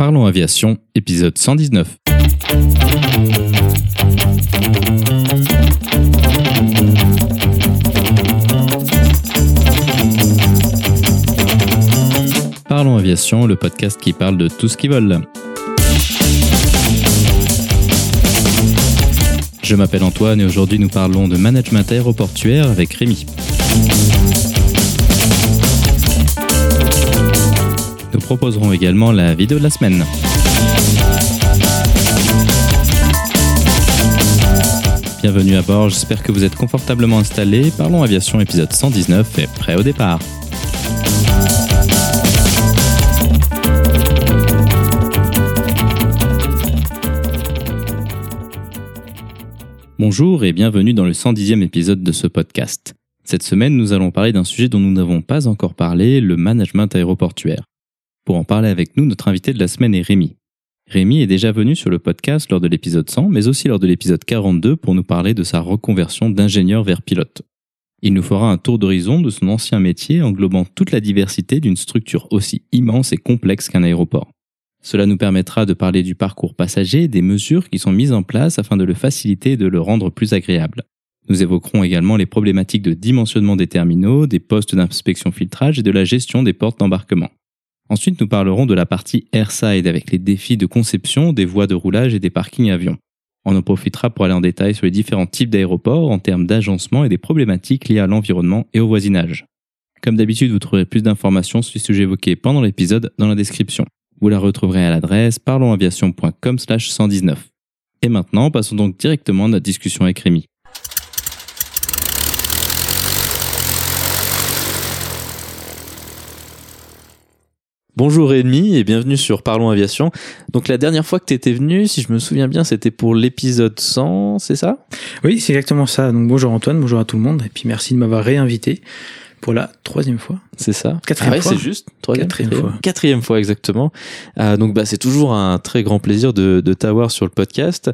Parlons Aviation, épisode 119. Parlons Aviation, le podcast qui parle de tout ce qui vole. Je m'appelle Antoine et aujourd'hui nous parlons de management aéroportuaire avec Rémi. Nous proposerons également la vidéo de la semaine. Bienvenue à bord, j'espère que vous êtes confortablement installés. Parlons Aviation épisode 119 est prêt au départ. Bonjour et bienvenue dans le 110e épisode de ce podcast. Cette semaine, nous allons parler d'un sujet dont nous n'avons pas encore parlé, le management aéroportuaire. Pour en parler avec nous, notre invité de la semaine est Rémi. Rémi est déjà venu sur le podcast lors de l'épisode 100, mais aussi lors de l'épisode 42 pour nous parler de sa reconversion d'ingénieur vers pilote. Il nous fera un tour d'horizon de son ancien métier englobant toute la diversité d'une structure aussi immense et complexe qu'un aéroport. Cela nous permettra de parler du parcours passager des mesures qui sont mises en place afin de le faciliter et de le rendre plus agréable. Nous évoquerons également les problématiques de dimensionnement des terminaux, des postes d'inspection filtrage et de la gestion des portes d'embarquement. Ensuite, nous parlerons de la partie airside avec les défis de conception des voies de roulage et des parkings avions. On en profitera pour aller en détail sur les différents types d'aéroports en termes d'agencement et des problématiques liées à l'environnement et au voisinage. Comme d'habitude, vous trouverez plus d'informations sur les sujets évoqués pendant l'épisode dans la description. Vous la retrouverez à l'adresse parlonsaviation.com 119. Et maintenant, passons donc directement à notre discussion avec Rémi. Bonjour Rémi et bienvenue sur Parlons Aviation. Donc la dernière fois que tu étais venu, si je me souviens bien, c'était pour l'épisode 100, c'est ça? Oui, c'est exactement ça. Donc bonjour Antoine, bonjour à tout le monde et puis merci de m'avoir réinvité pour la troisième fois. C'est ça. Quatrième ah fois. c'est juste. Troisième, Quatrième quatrième fois. Quatrième fois exactement. Euh, donc bah c'est toujours un très grand plaisir de, de t'avoir sur le podcast.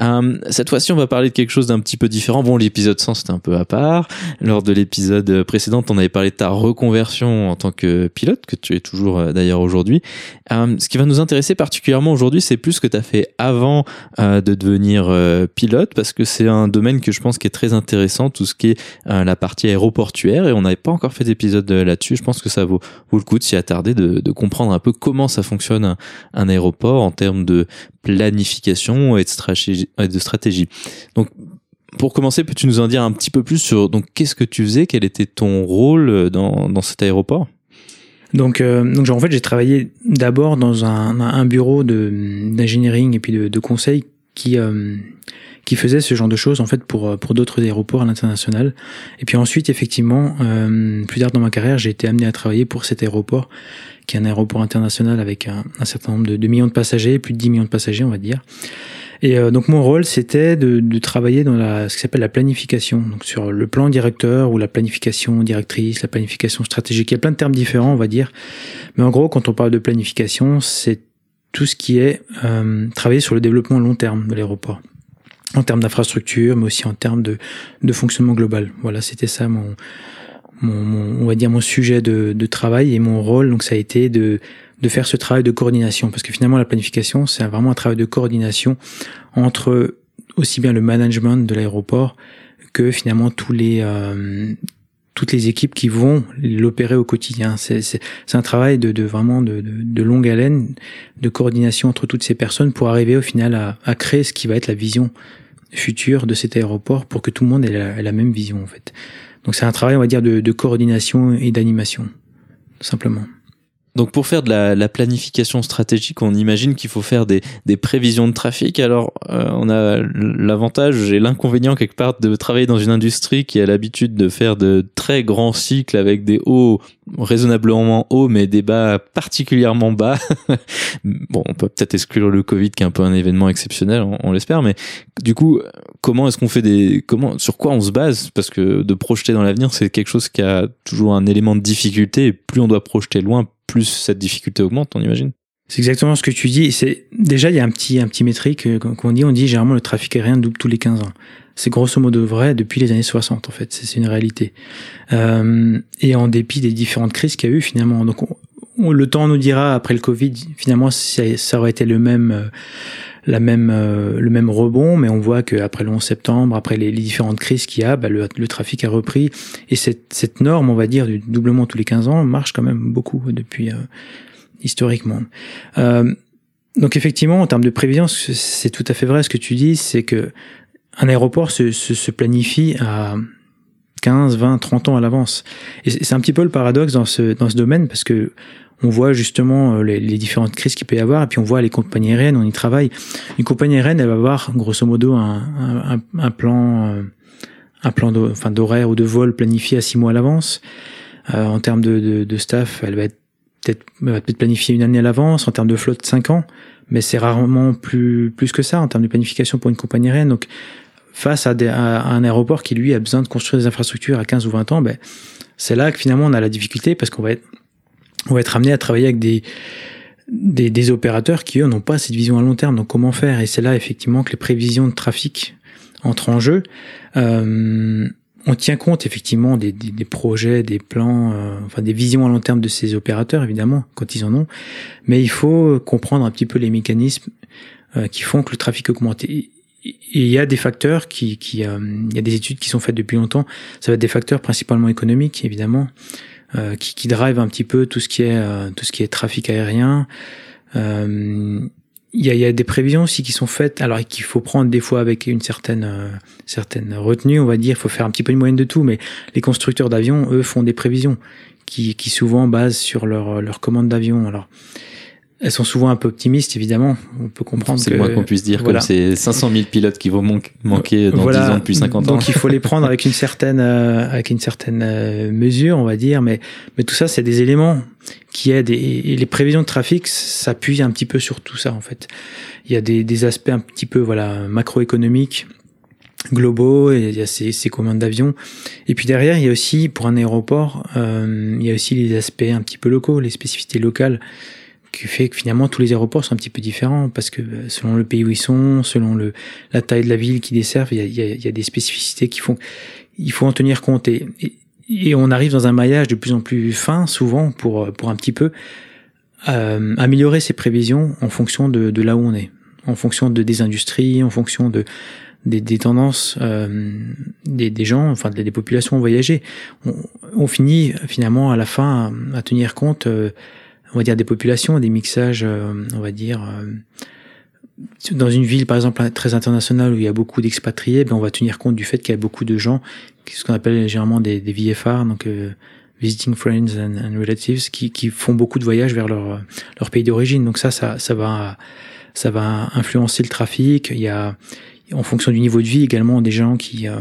Euh, cette fois-ci, on va parler de quelque chose d'un petit peu différent. Bon, l'épisode 100 c'était un peu à part. Lors de l'épisode précédent, on avait parlé de ta reconversion en tant que pilote, que tu es toujours euh, d'ailleurs aujourd'hui. Euh, ce qui va nous intéresser particulièrement aujourd'hui, c'est plus ce que tu as fait avant euh, de devenir euh, pilote, parce que c'est un domaine que je pense qui est très intéressant, tout ce qui est euh, la partie aéroportuaire, et on pas encore fait d'épisode euh, là-dessus. Je pense que ça vaut, le coup de s'y attarder, de, comprendre un peu comment ça fonctionne un, aéroport en termes de planification et de stratégie. Donc, pour commencer, peux-tu nous en dire un petit peu plus sur donc qu'est-ce que tu faisais, quel était ton rôle euh, dans, cet aéroport? Donc, euh, donc en fait, j'ai travaillé d'abord dans un, bureau de d'engineering et puis de, conseil qui qui faisait ce genre de choses en fait pour pour d'autres aéroports à l'international. Et puis ensuite, effectivement, euh, plus tard dans ma carrière, j'ai été amené à travailler pour cet aéroport qui est un aéroport international avec un, un certain nombre de, de millions de passagers, plus de 10 millions de passagers, on va dire. Et euh, donc mon rôle, c'était de, de travailler dans la, ce qui s'appelle la planification, donc sur le plan directeur ou la planification directrice, la planification stratégique. Il y a plein de termes différents, on va dire. Mais en gros, quand on parle de planification, c'est tout ce qui est euh, travailler sur le développement long terme de l'aéroport, en termes d'infrastructure, mais aussi en termes de, de fonctionnement global. Voilà, c'était ça mon, mon, on va dire mon sujet de, de travail et mon rôle. Donc ça a été de de faire ce travail de coordination, parce que finalement la planification, c'est vraiment un travail de coordination entre aussi bien le management de l'aéroport que finalement tous les euh, toutes les équipes qui vont l'opérer au quotidien. C'est un travail de, de vraiment de, de, de longue haleine, de coordination entre toutes ces personnes pour arriver au final à, à créer ce qui va être la vision future de cet aéroport pour que tout le monde ait la, même vision en fait. Donc c'est un travail on va dire de, de coordination et d'animation simplement. Donc pour faire de la, la planification stratégique, on imagine qu'il faut faire des, des prévisions de trafic. Alors euh, on a l'avantage et l'inconvénient quelque part de travailler dans une industrie qui a l'habitude de faire de très grands cycles avec des hauts raisonnablement hauts mais des bas particulièrement bas. bon, on peut peut-être exclure le Covid qui est un peu un événement exceptionnel, on, l'espère, mais du coup, comment est-ce qu'on fait des comment sur quoi on se base? Parce que de projeter dans l'avenir, c'est quelque chose qui a toujours un élément de difficulté et plus on doit projeter loin, plus cette difficulté augmente, on imagine? C'est exactement ce que tu dis. C'est déjà il y a un petit un petit métrique euh, qu'on dit. On dit généralement le trafic aérien double tous les 15 ans. C'est grosso modo vrai depuis les années 60 en fait. C'est une réalité. Euh, et en dépit des différentes crises qu'il y a eu finalement, le temps nous dira après le Covid, finalement, ça, aurait été le même, euh, la même, euh, le même rebond, mais on voit qu'après le 11 septembre, après les, les différentes crises qu'il y a, bah, le, le, trafic a repris. Et cette, cette norme, on va dire, du doublement tous les 15 ans, marche quand même beaucoup depuis euh, historiquement. Euh, donc effectivement, en termes de prévision, c'est tout à fait vrai ce que tu dis, c'est que un aéroport se, se, se planifie à 15, 20, 30 ans à l'avance. Et c'est un petit peu le paradoxe dans ce, dans ce domaine parce que on voit justement euh, les, les différentes crises qu'il peut y avoir et puis on voit les compagnies aériennes, on y travaille. Une compagnie aérienne, elle va avoir grosso modo un, un, un plan, euh, un plan d'horaire ou de vol planifié à six mois à l'avance. Euh, en termes de, de, de, staff, elle va être peut-être peut planifier une année à l'avance. En termes de flotte, cinq ans. Mais c'est rarement plus, plus que ça en termes de planification pour une compagnie aérienne. Donc, face à, des, à, un aéroport qui lui a besoin de construire des infrastructures à 15 ou 20 ans, ben, c'est là que finalement on a la difficulté parce qu'on va être, on va être amené à travailler avec des, des, des opérateurs qui eux n'ont pas cette vision à long terme. Donc comment faire? Et c'est là effectivement que les prévisions de trafic entrent en jeu. Euh, on tient compte effectivement des, des, des projets, des plans, euh, enfin des visions à long terme de ces opérateurs évidemment quand ils en ont, mais il faut comprendre un petit peu les mécanismes euh, qui font que le trafic augmente. Et, il y a des facteurs qui, qui euh, il y a des études qui sont faites depuis longtemps. Ça va être des facteurs principalement économiques, évidemment, qui, qui drive un petit peu tout ce qui est euh, tout ce qui est trafic aérien. Euh, il y, a, y a des prévisions aussi qui sont faites, alors qu'il faut prendre des fois avec une certaine euh, certaine retenue, on va dire. Il faut faire un petit peu une moyenne de tout, mais les constructeurs d'avions, eux, font des prévisions qui, qui souvent basent sur leur leur commande d'avion. Alors elles sont souvent un peu optimistes, évidemment. On peut comprendre. C'est le moins qu'on puisse dire, voilà. comme c'est 500 000 pilotes qui vont manquer dans voilà. 10 ans depuis 50 ans. Donc il faut les prendre avec une certaine, euh, avec une certaine euh, mesure, on va dire. Mais, mais tout ça, c'est des éléments qui aident. Et, et, les prévisions de trafic s'appuient un petit peu sur tout ça, en fait. Il y a des, des aspects un petit peu, voilà, macroéconomiques globaux, et il y a ces, ces commandes d'avions. Et puis derrière, il y a aussi, pour un aéroport, euh, il y a aussi les aspects un petit peu locaux, les spécificités locales qui fait que finalement tous les aéroports sont un petit peu différents parce que euh, selon le pays où ils sont, selon le, la taille de la ville qu'ils desservent, il y a, y a, y a des spécificités qui font il faut en tenir compte et, et, on arrive dans un maillage de plus en plus fin souvent pour euh, pour un petit peu euh, améliorer ses prévisions en fonction de, de là où on est, en fonction de des industries, en fonction de des, des tendances euh, des, des, gens, enfin des, populations voyagées. On, on, finit finalement à la fin à, à tenir compte euh, on va dire des populations, des mixages, euh, on va dire euh, dans une ville par exemple très internationale où il y a beaucoup d'expatriés, ben on va tenir compte du fait qu'il y a beaucoup de gens, ce qu'on appelle généralement des, des VFR, donc euh, visiting friends and, and relatives, qui, qui, font beaucoup de voyages vers leur leur pays d'origine. Donc ça, ça, ça va ça va influencer le trafic. Il y a en fonction du niveau de vie également des gens qui, euh,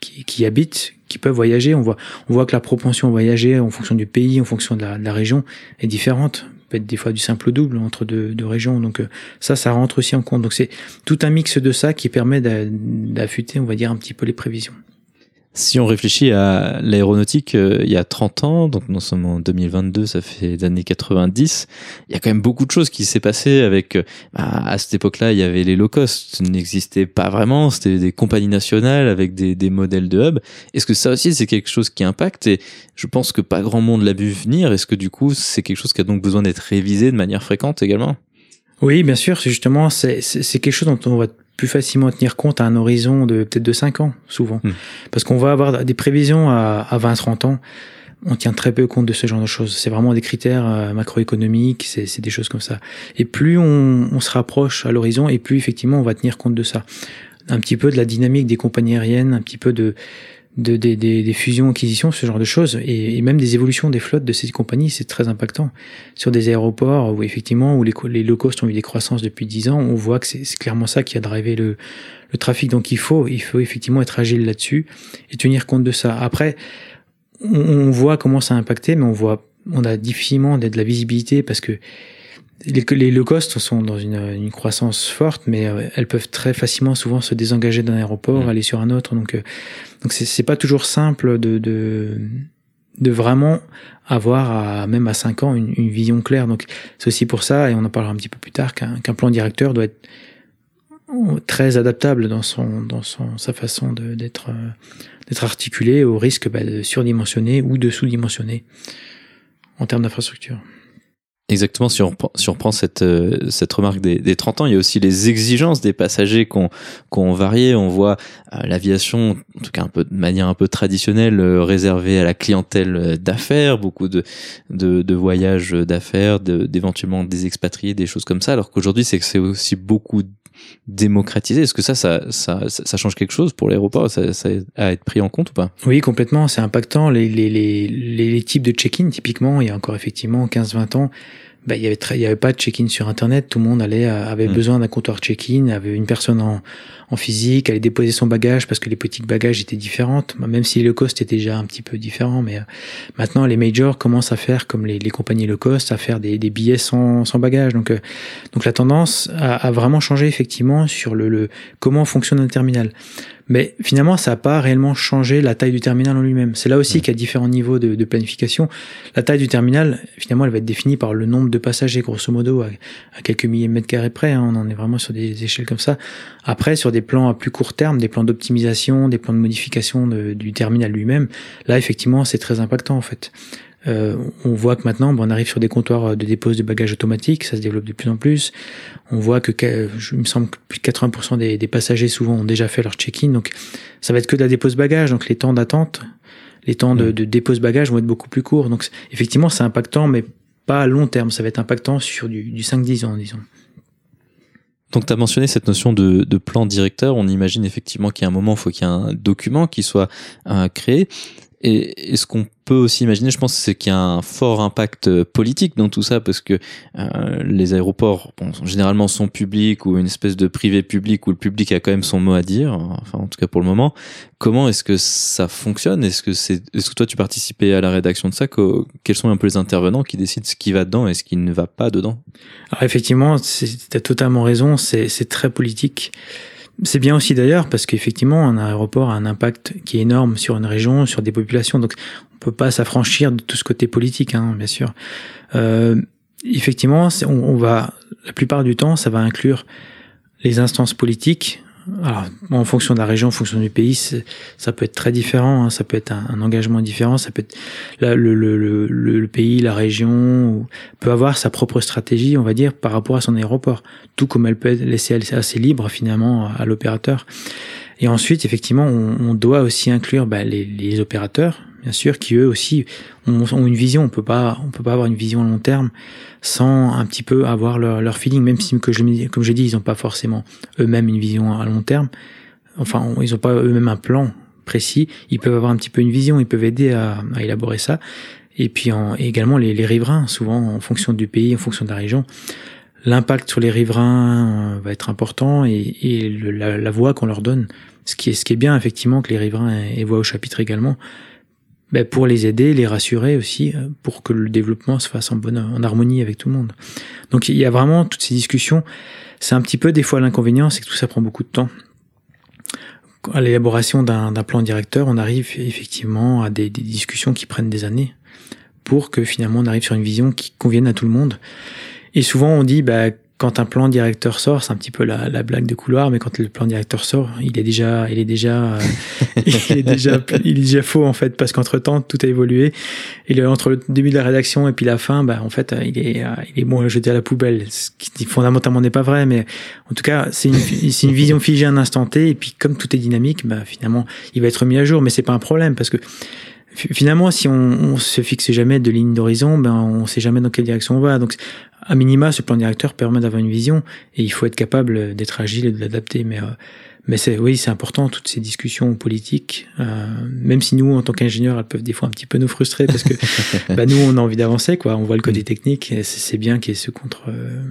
qui, qui, habitent, qui peuvent voyager. On voit, on voit que la propension à voyager en fonction du pays, en fonction de la, région est différente. Peut être des fois du simple au double entre deux, deux régions. Donc euh, ça, ça rentre aussi en compte. Donc c'est tout un mix de ça qui permet d'affûter, on va dire, un petit peu les prévisions. Si on réfléchit à l'aéronautique euh, il y a 30 ans, donc nous sommes en 2022, ça fait années 90, il y a quand même beaucoup de choses qui s'est passé avec, euh, bah, à cette époque-là, il y avait les low cost, n'existait pas vraiment, c'était des compagnies nationales avec des, des modèles de hub. Est-ce que ça aussi c'est quelque chose qui impacte? Et je pense que pas grand monde l'a vu venir, est-ce que du coup c'est quelque chose qui a donc besoin d'être révisé de manière fréquente également? Oui, bien sûr, c'est justement, c'est quelque chose dont on va plus facilement tenir compte à un horizon de peut-être de 5 ans, souvent. Mmh. Parce qu'on va avoir des prévisions à, à 20-30 ans. On tient très peu compte de ce genre de choses. C'est vraiment des critères euh, macroéconomiques, c'est des choses comme ça. Et plus on, on se rapproche à l'horizon, et plus effectivement on va tenir compte de ça. Un petit peu de la dynamique des compagnies aériennes, un petit peu de, de, des, des, des fusions, acquisitions, ce genre de choses, et, et, même des évolutions des flottes de ces compagnies, c'est très impactant. Sur des aéroports où effectivement, où les, les low cost ont eu des croissances depuis 10 ans, on voit que c'est clairement ça qui a drivé le, le trafic. Donc il faut, il faut effectivement être agile là-dessus et tenir compte de ça. Après, on, on, voit comment ça a impacté, mais on voit, on a difficilement de la visibilité parce que les, les low cost sont dans une, une, croissance forte, mais euh, elles peuvent très facilement souvent se désengager d'un aéroport, mmh. aller sur un autre. Donc, euh, donc c'est pas toujours simple de, de, de vraiment avoir à, même à 5 ans une, une vision claire. Donc c'est aussi pour ça, et on en parlera un petit peu plus tard, qu'un qu plan directeur doit être très adaptable dans son dans son sa façon d'être euh, d'être articulé au risque bah, de surdimensionner ou de sous-dimensionner en termes d'infrastructure. Exactement, si on si on reprend cette, euh, cette remarque des, des 30 ans, il y a aussi les exigences des passagers qu'on qu'on varié. On voit euh, l'aviation, en tout cas un peu de manière un peu traditionnelle, euh, réservée à la clientèle d'affaires, beaucoup de, de, voyages d'affaires, d'éventuellement des expatriés, des choses comme ça, alors qu'aujourd'hui c'est aussi beaucoup démocratisé. Est-ce que ça, ça, ça, ça, change quelque chose pour l'aéroport ça, ça à être pris en compte ou pas? Oui, complètement. C'est impactant. Les, les, les, les types de check-in, typiquement, il y a encore effectivement 15-20 ans, bah, il y avait il y avait pas de check-in sur internet. Tout le monde allait euh, avait hmm. besoin d'un comptoir check-in. Avait une personne en, en physique. Allait déposer son bagage parce que les petites bagages étaient différentes. Même si le cost était déjà un petit peu différent mais euh, maintenant les majors commencent à faire comme les, les compagnies low cost à faire des, des billets sans, sans bagage donc euh, donc la tendance a, a, vraiment changé effectivement sur le, le comment fonctionne un terminal mais finalement, ça n'a pas réellement changé la taille du terminal en lui-même. C'est là aussi qu'il y a différents niveaux de, de, planification. La taille du terminal, finalement, elle va être définie par le nombre de passagers, grosso modo, à, quelques milliers de mètres carrés près. Hein. On en est vraiment sur des échelles comme ça. Après, sur des plans à plus court terme, des plans d'optimisation, des plans de modification du terminal lui-même, là, effectivement, c'est très impactant, en fait. Euh, on voit que maintenant, on arrive sur des comptoirs de dépose de bagages automatiques, ça se développe de plus en plus. On voit que, je me semble que plus de 80% des, des, passagers souvent ont déjà fait leur check-in, donc ça va être que de la dépose bagages, donc les temps d'attente, les temps de, mm. de dépose bagages vont être beaucoup plus courts. Donc effectivement, c'est impactant, mais pas à long terme. Ça va être impactant sur du, du 5-10 ans, disons. Donc tu as mentionné cette notion de, de, plan directeur. On imagine effectivement qu'il y a un moment, il faut qu'il y ait un document qui soit euh, créé. Et, ce qu'on peut aussi imaginer, je pense, c'est qu'il y a un fort impact euh, politique dans tout ça, parce que euh, les aéroports, bon, généralement, sont publics ou une espèce de privé public où le public a quand même son mot à dire. Enfin, en tout cas pour le moment. Comment est-ce que ça fonctionne? Est-ce que c'est, est-ce que toi tu participais à la rédaction de ça? Quels sont un peu les intervenants qui décident ce qui va dedans et ce qui ne va pas dedans? Alors effectivement, tu as totalement raison. C'est très politique. C'est bien aussi d'ailleurs parce qu'effectivement, un aéroport a un impact qui est énorme sur une région, sur des populations. Donc, on peut pas s'affranchir de tout ce côté politique, hein, bien sûr. Euh, effectivement, on, on, va la plupart du temps, ça va inclure les instances politiques, alors, en fonction de la région, en fonction du pays, ça peut être très différent. Hein. Ça peut être un, engagement différent. Ça peut être le, le, le, le, pays, la région peut avoir sa propre stratégie, on va dire, par rapport à son aéroport. Tout comme elle peut être laissée assez libre finalement à l'opérateur. Et ensuite, effectivement, on, on, doit aussi inclure bah, les, les, opérateurs, bien sûr, qui eux aussi ont, une vision. On peut pas, on peut pas avoir une vision à long terme sans un petit peu avoir leur, leur feeling, même si, que je, comme j'ai dit, ils n'ont pas forcément eux-mêmes une vision à long terme. Enfin, ils n'ont pas eux-mêmes un plan précis. Ils peuvent avoir un petit peu une vision, ils peuvent aider à, à élaborer ça. Et puis en, également les, les, riverains, souvent en fonction du pays, en fonction de la région, l'impact sur les riverains euh, va être important et, et la, la, voix qu'on leur donne. Ce qui est, ce qui est bien effectivement que les riverains aient voix au chapitre également, ben pour les aider, les rassurer aussi, euh, pour que le développement se fasse en bonne, en harmonie avec tout le monde. Donc il y a vraiment toutes ces discussions. C'est un petit peu des fois l'inconvénient, c'est que tout ça prend beaucoup de temps. À l'élaboration d'un plan directeur, on arrive effectivement à des, des, discussions qui prennent des années pour que finalement on arrive sur une vision qui convienne à tout le monde. Et souvent on dit, bah, quand un plan directeur sort, c'est un petit peu la, la, blague de couloir, mais quand le plan directeur sort, il est déjà, il est déjà, euh, il est déjà, il est déjà faux en fait, parce qu'entre temps tout a évolué. Et le, entre le début de la rédaction et puis la fin, bah en fait, il est, il est bon jeté à la poubelle, ce qui fondamentalement n'est pas vrai, mais en tout cas, c'est une, c'est une vision figée à un instant T. Et puis comme tout est dynamique, bah finalement, il va être mis à jour, mais c'est pas un problème parce que finalement, si on, on se fixe jamais de ligne d'horizon, ben on sait jamais dans quelle direction on va. Donc, à minima, ce plan directeur permet d'avoir une vision et il faut être capable d'être agile et de l'adapter. Mais, euh, mais c'est, oui, c'est important toutes ces discussions politiques, euh, même si nous, en tant qu'ingénieurs, elles peuvent des fois un petit peu nous frustrer parce que bah, nous, on a envie d'avancer, quoi. On voit le côté mm. technique et c'est bien qu'il y ait ce contre, euh,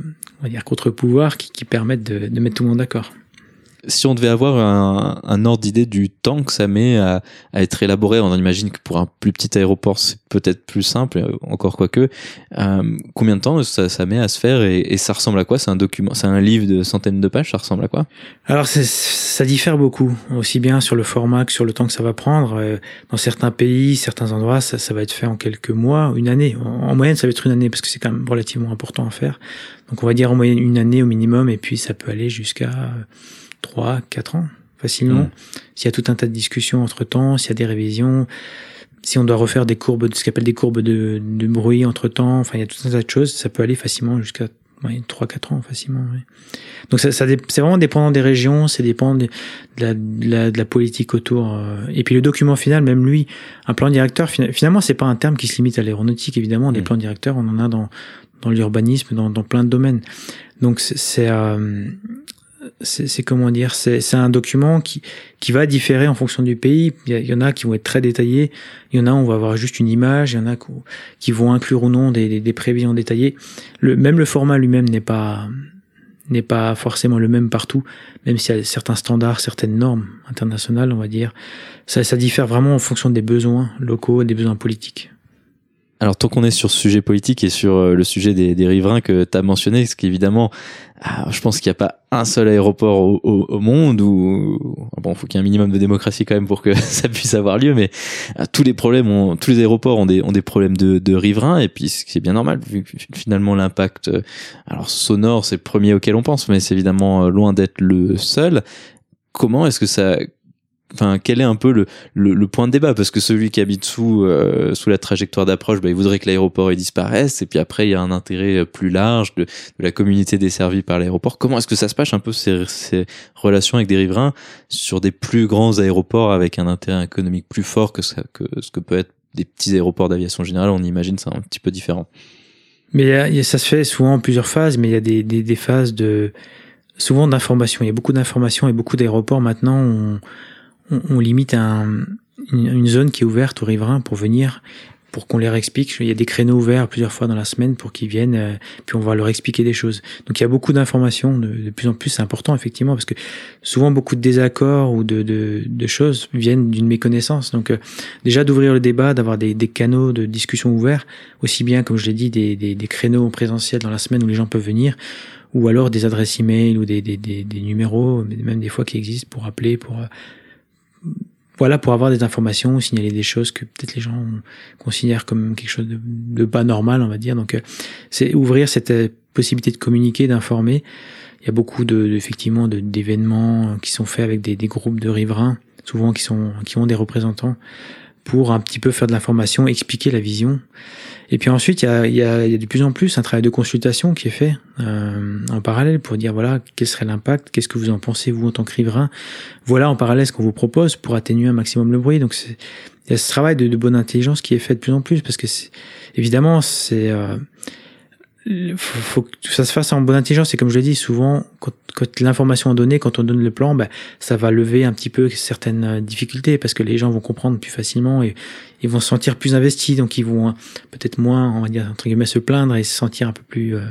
on va dire contre-pouvoir qui, qui permettent de, de mettre tout le monde d'accord si on devait avoir un, un ordre d'idée du temps que ça met à, à, être élaboré, on imagine que pour un plus petit aéroport c'est peut-être plus simple, euh, encore quoique. Euh, combien de temps ça, ça met à se faire et, et ça ressemble à quoi? C'est un document, c'est un livre de centaines de pages, ça ressemble à quoi? Alors ça diffère beaucoup, aussi bien sur le format que sur le temps que ça va prendre. Euh, dans certains pays, certains endroits, ça, ça va être fait en quelques mois, une année. En, moyenne, ça va être une année parce que c'est quand même relativement important à faire. Donc on va dire en moyenne une année au minimum et puis ça peut aller jusqu'à 3, 4 ans facilement. Mm. S'il y a tout un tas de discussions entre temps, s'il y a des révisions, si on doit refaire des courbes, ce qu'on appelle des courbes de, de bruit entre temps, enfin, il y a tout un tas de choses, ça peut aller facilement jusqu'à ouais, 3-4 ans facilement. Ouais. Donc ça, ça c'est vraiment dépendant des régions, c'est dépendant de, la, de, la, de, la, politique autour. Euh. Et puis le document final, même lui, un plan directeur, finalement, c'est pas un terme qui se limite à l'aéronautique, évidemment. Des mmh. plans directeurs, on en a dans, dans l'urbanisme, dans, dans plein de domaines. Donc c'est euh, c'est comment dire, c'est un document qui, qui va différer en fonction du pays. Il y, en a qui vont être très détaillés, il y en a on va avoir juste une image, il y en a qui vont inclure ou non des, des, prévisions détaillées. Le, même le format lui-même n'est pas n'est pas forcément le même partout, même s'il y a certains standards, certaines normes internationales, on va dire. Ça, ça diffère vraiment en fonction des besoins locaux, des besoins politiques. Alors tant qu'on est sur ce sujet politique et sur euh, le sujet des, des riverains que tu as mentionné, ce qui évidemment, ah, je pense qu'il n'y a pas un seul aéroport au, monde où bon, faut qu'il y ait un minimum de démocratie quand même pour que ça puisse avoir lieu, mais ah, tous les problèmes, ont, tous les aéroports ont des, ont des problèmes de, de riverains et puis ce qui est bien normal vu que finalement l'impact, euh, alors sonore c'est le premier auquel on pense, mais c'est évidemment euh, loin d'être le seul. Comment est-ce que ça enfin quel est un peu le, le, point de débat? Parce que celui qui habite sous euh, sous la trajectoire d'approche bah, il voudrait que l'aéroport disparaisse et puis après il y a un intérêt euh, plus large de, de la communauté desservie par l'aéroport. Comment est-ce que ça se passe un peu ces, ces, relations avec des riverains sur des plus grands aéroports avec un intérêt économique plus fort que, ça, que ce que peut être des petits aéroports d'aviation générale? On imagine c'est un petit peu différent. Mais ça se fait souvent en plusieurs phases mais il y a des, des, des phases de souvent d'informations. Il y a beaucoup d'informations et beaucoup d'aéroports maintenant ont on, limite un, une, zone qui est ouverte aux riverains pour venir, pour qu'on leur explique. Il y a des créneaux ouverts plusieurs fois dans la semaine pour qu'ils viennent, euh, puis on va leur expliquer des choses. Donc il y a beaucoup d'informations, de, de, plus en plus c'est important effectivement, parce que souvent beaucoup de désaccords ou de, de, de choses viennent d'une méconnaissance. Donc euh, déjà d'ouvrir le débat, d'avoir des, des, canaux de discussion ouverts, aussi bien comme je l'ai dit, des, des, des créneaux présentiels dans la semaine où les gens peuvent venir, ou alors des adresses e-mail ou des, des, des, des numéros, même des fois qui existent pour appeler, pour euh, voilà, pour avoir des informations, signaler des choses que peut-être les gens considèrent comme quelque chose de, de pas normal, on va dire. Donc, euh, c'est ouvrir cette euh, possibilité de communiquer, d'informer. Il y a beaucoup de, effectivement d'événements qui sont faits avec des, des, groupes de riverains, souvent qui sont qui ont des représentants pour un petit peu faire de l'information, expliquer la vision. Et puis ensuite, il y a, y a, y a de plus en plus un travail de consultation qui est fait euh, en parallèle pour dire voilà quel serait l'impact, qu'est-ce que vous en pensez vous en tant que riverain. Voilà en parallèle ce qu'on vous propose pour atténuer un maximum le bruit. Donc il y a ce travail de, de, bonne intelligence qui est fait de plus en plus parce que évidemment c'est euh, faut, faut, que ça se fasse en bonne intelligence. Et comme je l'ai dit, souvent, quand, quand l'information est donnée, quand on donne le plan, ben, ça va lever un petit peu certaines euh, difficultés parce que les gens vont comprendre plus facilement et ils vont se sentir plus investis. Donc, ils vont hein, peut-être moins, on va dire, entre guillemets, se plaindre et se sentir un peu plus, euh,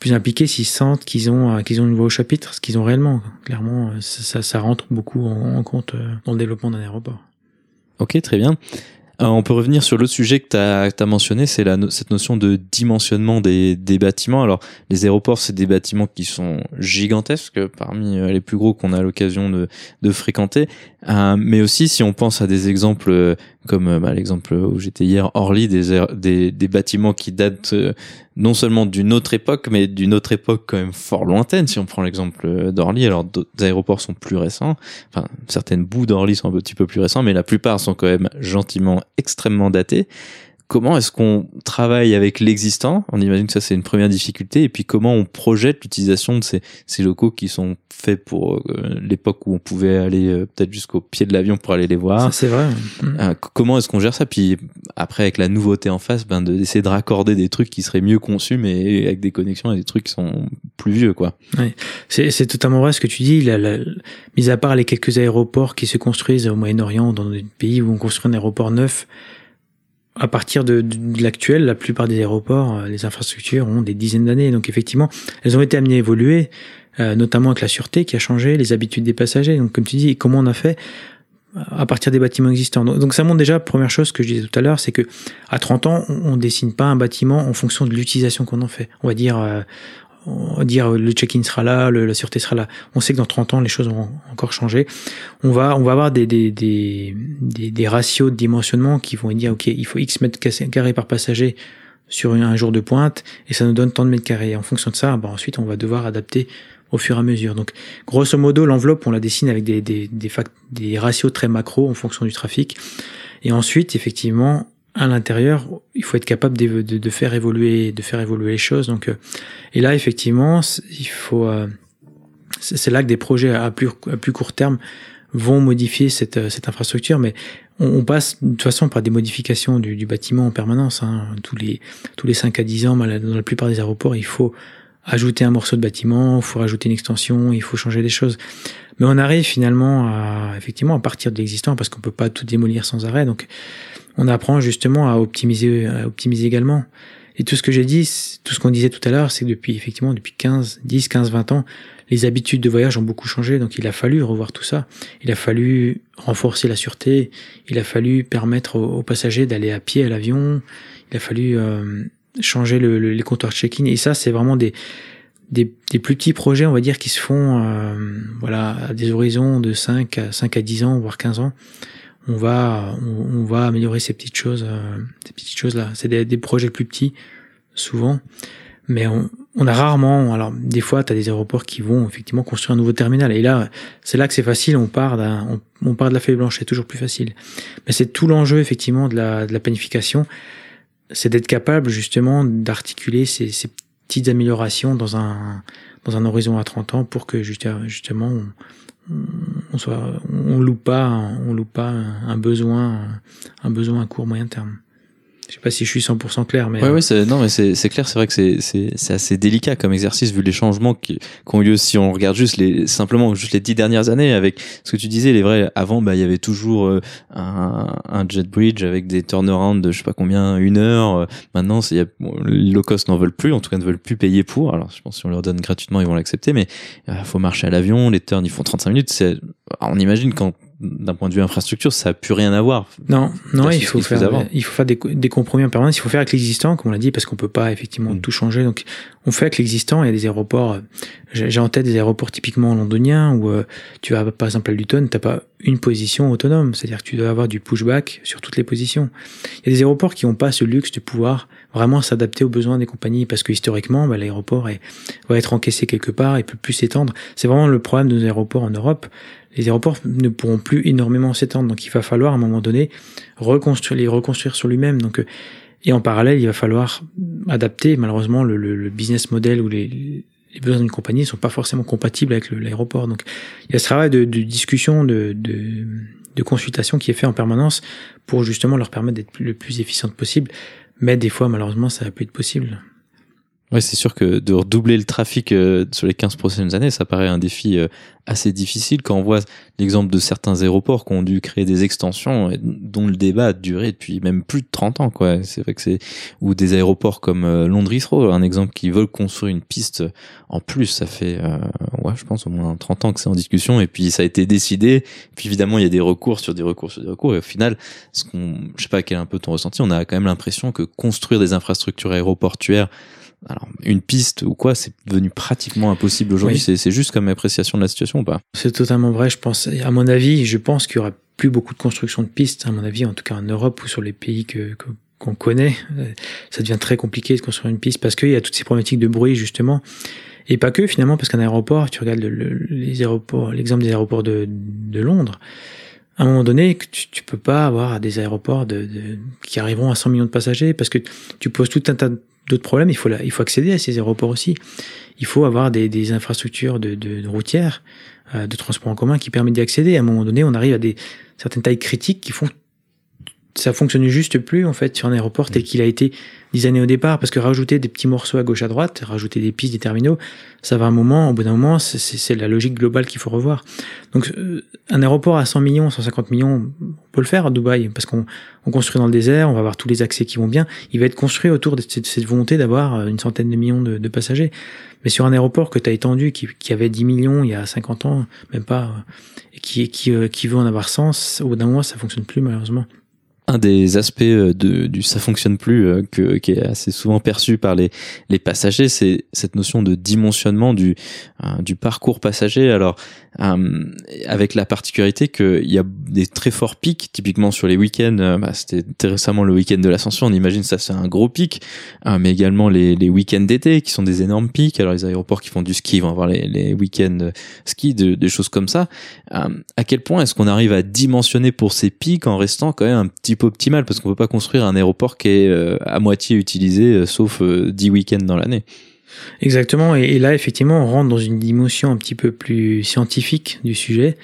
plus impliqués s'ils sentent qu'ils ont, euh, qu'ils ont une voix au chapitre, ce qu'ils ont réellement. Clairement, ça, ça, ça rentre beaucoup en, en compte dans le développement d'un aéroport. Ok, très bien. Euh, on peut revenir sur l'autre sujet que tu as, mentionné, c'est cette notion de dimensionnement des, des bâtiments. Alors, les aéroports, c'est des bâtiments qui sont gigantesques, parmi euh, les plus gros qu'on a l'occasion de, de, fréquenter. Euh, mais aussi, si on pense à des exemples comme bah, l'exemple où j'étais hier, Orly, des, des, des, bâtiments qui datent non seulement d'une autre époque, mais d'une autre époque quand même fort lointaine. Si on prend l'exemple d'Orly, alors d'autres aéroports sont plus récents, enfin certaines bouts d'Orly sont un petit peu plus récents, mais la plupart sont quand même gentiment extrêmement datés comment est-ce qu'on travaille avec l'existant? On imagine que ça c'est une première difficulté. Et puis comment on projette l'utilisation de ces, ces, locaux qui sont faits pour euh, l'époque où on pouvait aller euh, peut-être jusqu'au pied de l'avion pour aller les voir. C'est vrai. Euh, comment est-ce qu'on gère ça? Puis après avec la nouveauté en face, ben d'essayer de raccorder des trucs qui seraient mieux conçus, mais avec des connexions et des trucs qui sont plus vieux, quoi. Ouais. C'est totalement vrai ce que tu dis. La, la, mis à part les quelques aéroports qui se construisent au Moyen-Orient, dans des pays où on construit un aéroport neuf à partir de, de, l'actuel, la plupart des aéroports, euh, les infrastructures ont des dizaines d'années. Donc effectivement, elles ont été amenées à évoluer, euh, notamment avec la sûreté qui a changé, les habitudes des passagers. Donc comme tu dis, comment on a fait à partir des bâtiments existants. Donc ça montre déjà, première chose que je disais tout à l'heure, c'est que à 30 ans, on, on dessine pas un bâtiment en fonction de l'utilisation qu'on en fait. On va dire, euh, on dire le check-in sera là, la sûreté sera là. On sait que dans 30 ans, les choses vont encore changer. On va, on va avoir des, des, des, des, des ratios de dimensionnement qui vont dire, OK, il faut X mètres carrés par passager sur un jour de pointe, et ça nous donne tant de mètres carrés. En fonction de ça, bah, ensuite, on va devoir adapter au fur et à mesure. Donc, grosso modo, l'enveloppe, on la dessine avec des, des, des, des ratios très macro en fonction du trafic. Et ensuite, effectivement, à l'intérieur, il faut être capable de, de, de, faire évoluer, de faire évoluer les choses. Donc, et là, effectivement, il faut, c'est là que des projets à plus, à plus court terme vont modifier cette, cette infrastructure, mais on, passe de toute façon par des modifications du, du bâtiment en permanence. Hein. Tous les tous les 5 à 10 ans, dans la plupart des aéroports, il faut ajouter un morceau de bâtiment, il faut rajouter une extension, il faut changer des choses. Mais on arrive finalement à effectivement à partir de l'existant parce qu'on peut pas tout démolir sans arrêt. Donc on apprend justement à optimiser, à optimiser également. Et tout ce que j'ai dit, tout ce qu'on disait tout à l'heure, c'est que depuis effectivement depuis 15, 10, 15, 20 ans, les habitudes de voyage ont beaucoup changé, donc il a fallu revoir tout ça. Il a fallu renforcer la sûreté, il a fallu permettre aux, passagers d'aller à pied à l'avion, il a fallu euh, changer le, les comptoirs de check-in. Et ça, c'est vraiment des, des, des, plus petits projets, on va dire, qui se font euh, voilà, à des horizons de 5 à, 5 à 10 ans, voire 15 ans. On va, on, va améliorer ces petites choses, euh, ces petites choses-là. C'est des, des projets plus petits, souvent. Mais on, on a rarement, alors des fois, tu as des aéroports qui vont effectivement construire un nouveau terminal. Et là, c'est là que c'est facile, on part, d'un, on, part de la feuille blanche, c'est toujours plus facile. Mais c'est tout l'enjeu effectivement de la, de la planification, c'est d'être capable justement d'articuler ces, ces, petites améliorations dans un, dans un horizon à 30 ans pour que justement on, on soit, on loupe pas, on loupe pas un besoin, un besoin à court moyen terme. Je sais pas si je suis 100% clair, mais. Ouais, ouais, c'est, non, mais c'est, c'est clair, c'est vrai que c'est, c'est, c'est assez délicat comme exercice vu les changements qui, qui, ont lieu si on regarde juste les, simplement juste les dix dernières années avec ce que tu disais, les vrais, avant, bah, il y avait toujours euh, un, un jet bridge avec des turnarounds de je sais pas combien, une heure. Maintenant, c'est, les low cost n'en veulent plus, en tout cas, ne veulent plus payer pour. Alors, je pense que si on leur donne gratuitement, ils vont l'accepter, mais il euh, faut marcher à l'avion, les turns, ils font 35 minutes. C'est, on imagine quand d'un point de vue infrastructure, ça a plus rien à voir. Non, non, il faut, faire, il faut faire des, des, compromis en permanence. Il faut faire avec l'existant, comme on l'a dit, parce qu'on peut pas effectivement mm. tout changer. Donc, on fait avec l'existant. Il y a des aéroports. Euh, j'ai en tête des aéroports typiquement londoniens où euh, tu as par exemple à Luton, t'as pas une position autonome. C'est-à-dire que tu dois avoir du pushback sur toutes les positions. Il y a des aéroports qui n'ont pas ce luxe de pouvoir vraiment s'adapter aux besoins des compagnies parce que historiquement, bah, l'aéroport va être encaissé quelque part et peut plus s'étendre. C'est vraiment le problème de nos aéroports en Europe les aéroports ne pourront plus énormément s'étendre. Donc il va falloir à un moment donné reconstruire, les reconstruire sur lui-même. Donc euh, et en parallèle, il va falloir adapter. Malheureusement, le, le, business model ou les, les besoins d'une compagnie ne sont pas forcément compatibles avec l'aéroport. Donc il y a ce travail de, de discussion, de, de, de, consultation qui est fait en permanence pour justement leur permettre d'être le plus efficiente possible. Mais des fois, malheureusement, ça va plus être possible. Ouais, c'est sûr que de redoubler le trafic euh, sur les 15 prochaines années, ça paraît un défi euh, assez difficile quand on voit l'exemple de certains aéroports qui ont dû créer des extensions dont le débat a duré depuis même plus de 30 ans, quoi. C'est vrai que c'est, ou des aéroports comme euh, Londres Heathrow, un exemple qui veulent construire une piste en plus, ça fait, ouais, je pense au moins 30 ans que c'est en discussion et puis ça a été décidé. Puis évidemment, il y a des recours sur des recours sur des recours et au final, ce qu'on, je sais pas quel est un peu ton ressenti, on a quand même l'impression que construire des infrastructures aéroportuaires alors, une piste ou quoi, c'est devenu pratiquement impossible aujourd'hui. C'est juste comme appréciation de la situation ou pas? C'est totalement vrai, je pense. À mon avis, je pense qu'il y aura plus beaucoup de construction de pistes, à mon avis, en tout cas en Europe ou sur les pays que, qu'on connaît. Euh, ça devient très compliqué de construire une piste parce qu'il y a toutes ces problématiques de bruit, justement. Et pas que, finalement, parce qu'un aéroport, tu regardes les aéroports, l'exemple des aéroports de, de Londres, à un moment donné, tu, tu peux pas avoir des aéroports de, de, qui arriveront à 100 millions de passagers parce que tu poses tout un tas de d'autres problèmes. Il faut, il faut accéder à ces aéroports aussi. Il faut avoir des, infrastructures de, de, de routières, euh, de transport en commun qui permettent d'y accéder. À un moment donné, on arrive à des certaines tailles critiques qui font ça fonctionne juste plus en fait sur un aéroport tel qu'il a été designé au départ parce que rajouter des petits morceaux à gauche à droite, rajouter des pistes, des terminaux, ça va un moment, au bout d'un moment, c'est la logique globale qu'il faut revoir. Donc euh, un aéroport à 100 millions, 150 millions, on peut le faire à Dubaï parce qu'on on construit dans le désert, on va avoir tous les accès qui vont bien. Il va être construit autour de cette, cette volonté d'avoir euh, une centaine de millions de, de, passagers. Mais sur un aéroport que tu as étendu, qui, qui, avait 10 millions il y a 50 ans, même pas, et qui, qui, qui veut en avoir 100, au bout d'un moment, ça fonctionne plus malheureusement. Un des aspects euh, de, du ça fonctionne plus euh, que, qui est assez souvent perçu par les, passagers, c'est cette notion de dimensionnement du, euh, du parcours passager. Alors, avec la particularité qu'il y a des très forts pics, typiquement sur les week-ends, bah, c'était récemment le week-end de l'ascension, on imagine ça c'est un gros pic, mais également les, week-ends d'été qui sont des énormes pics. Alors les aéroports qui font du ski vont avoir les, les week-ends ski, des choses comme ça. à quel point est-ce qu'on arrive à dimensionner pour ces pics en restant quand même un petit optimal? Parce qu'on peut pas construire un aéroport qui est euh, à moitié utilisé euh, sauf 10 euh, week-ends dans l'année. Exactement. Et, là, effectivement, on rentre dans une dimension un petit peu plus scientifique du sujet.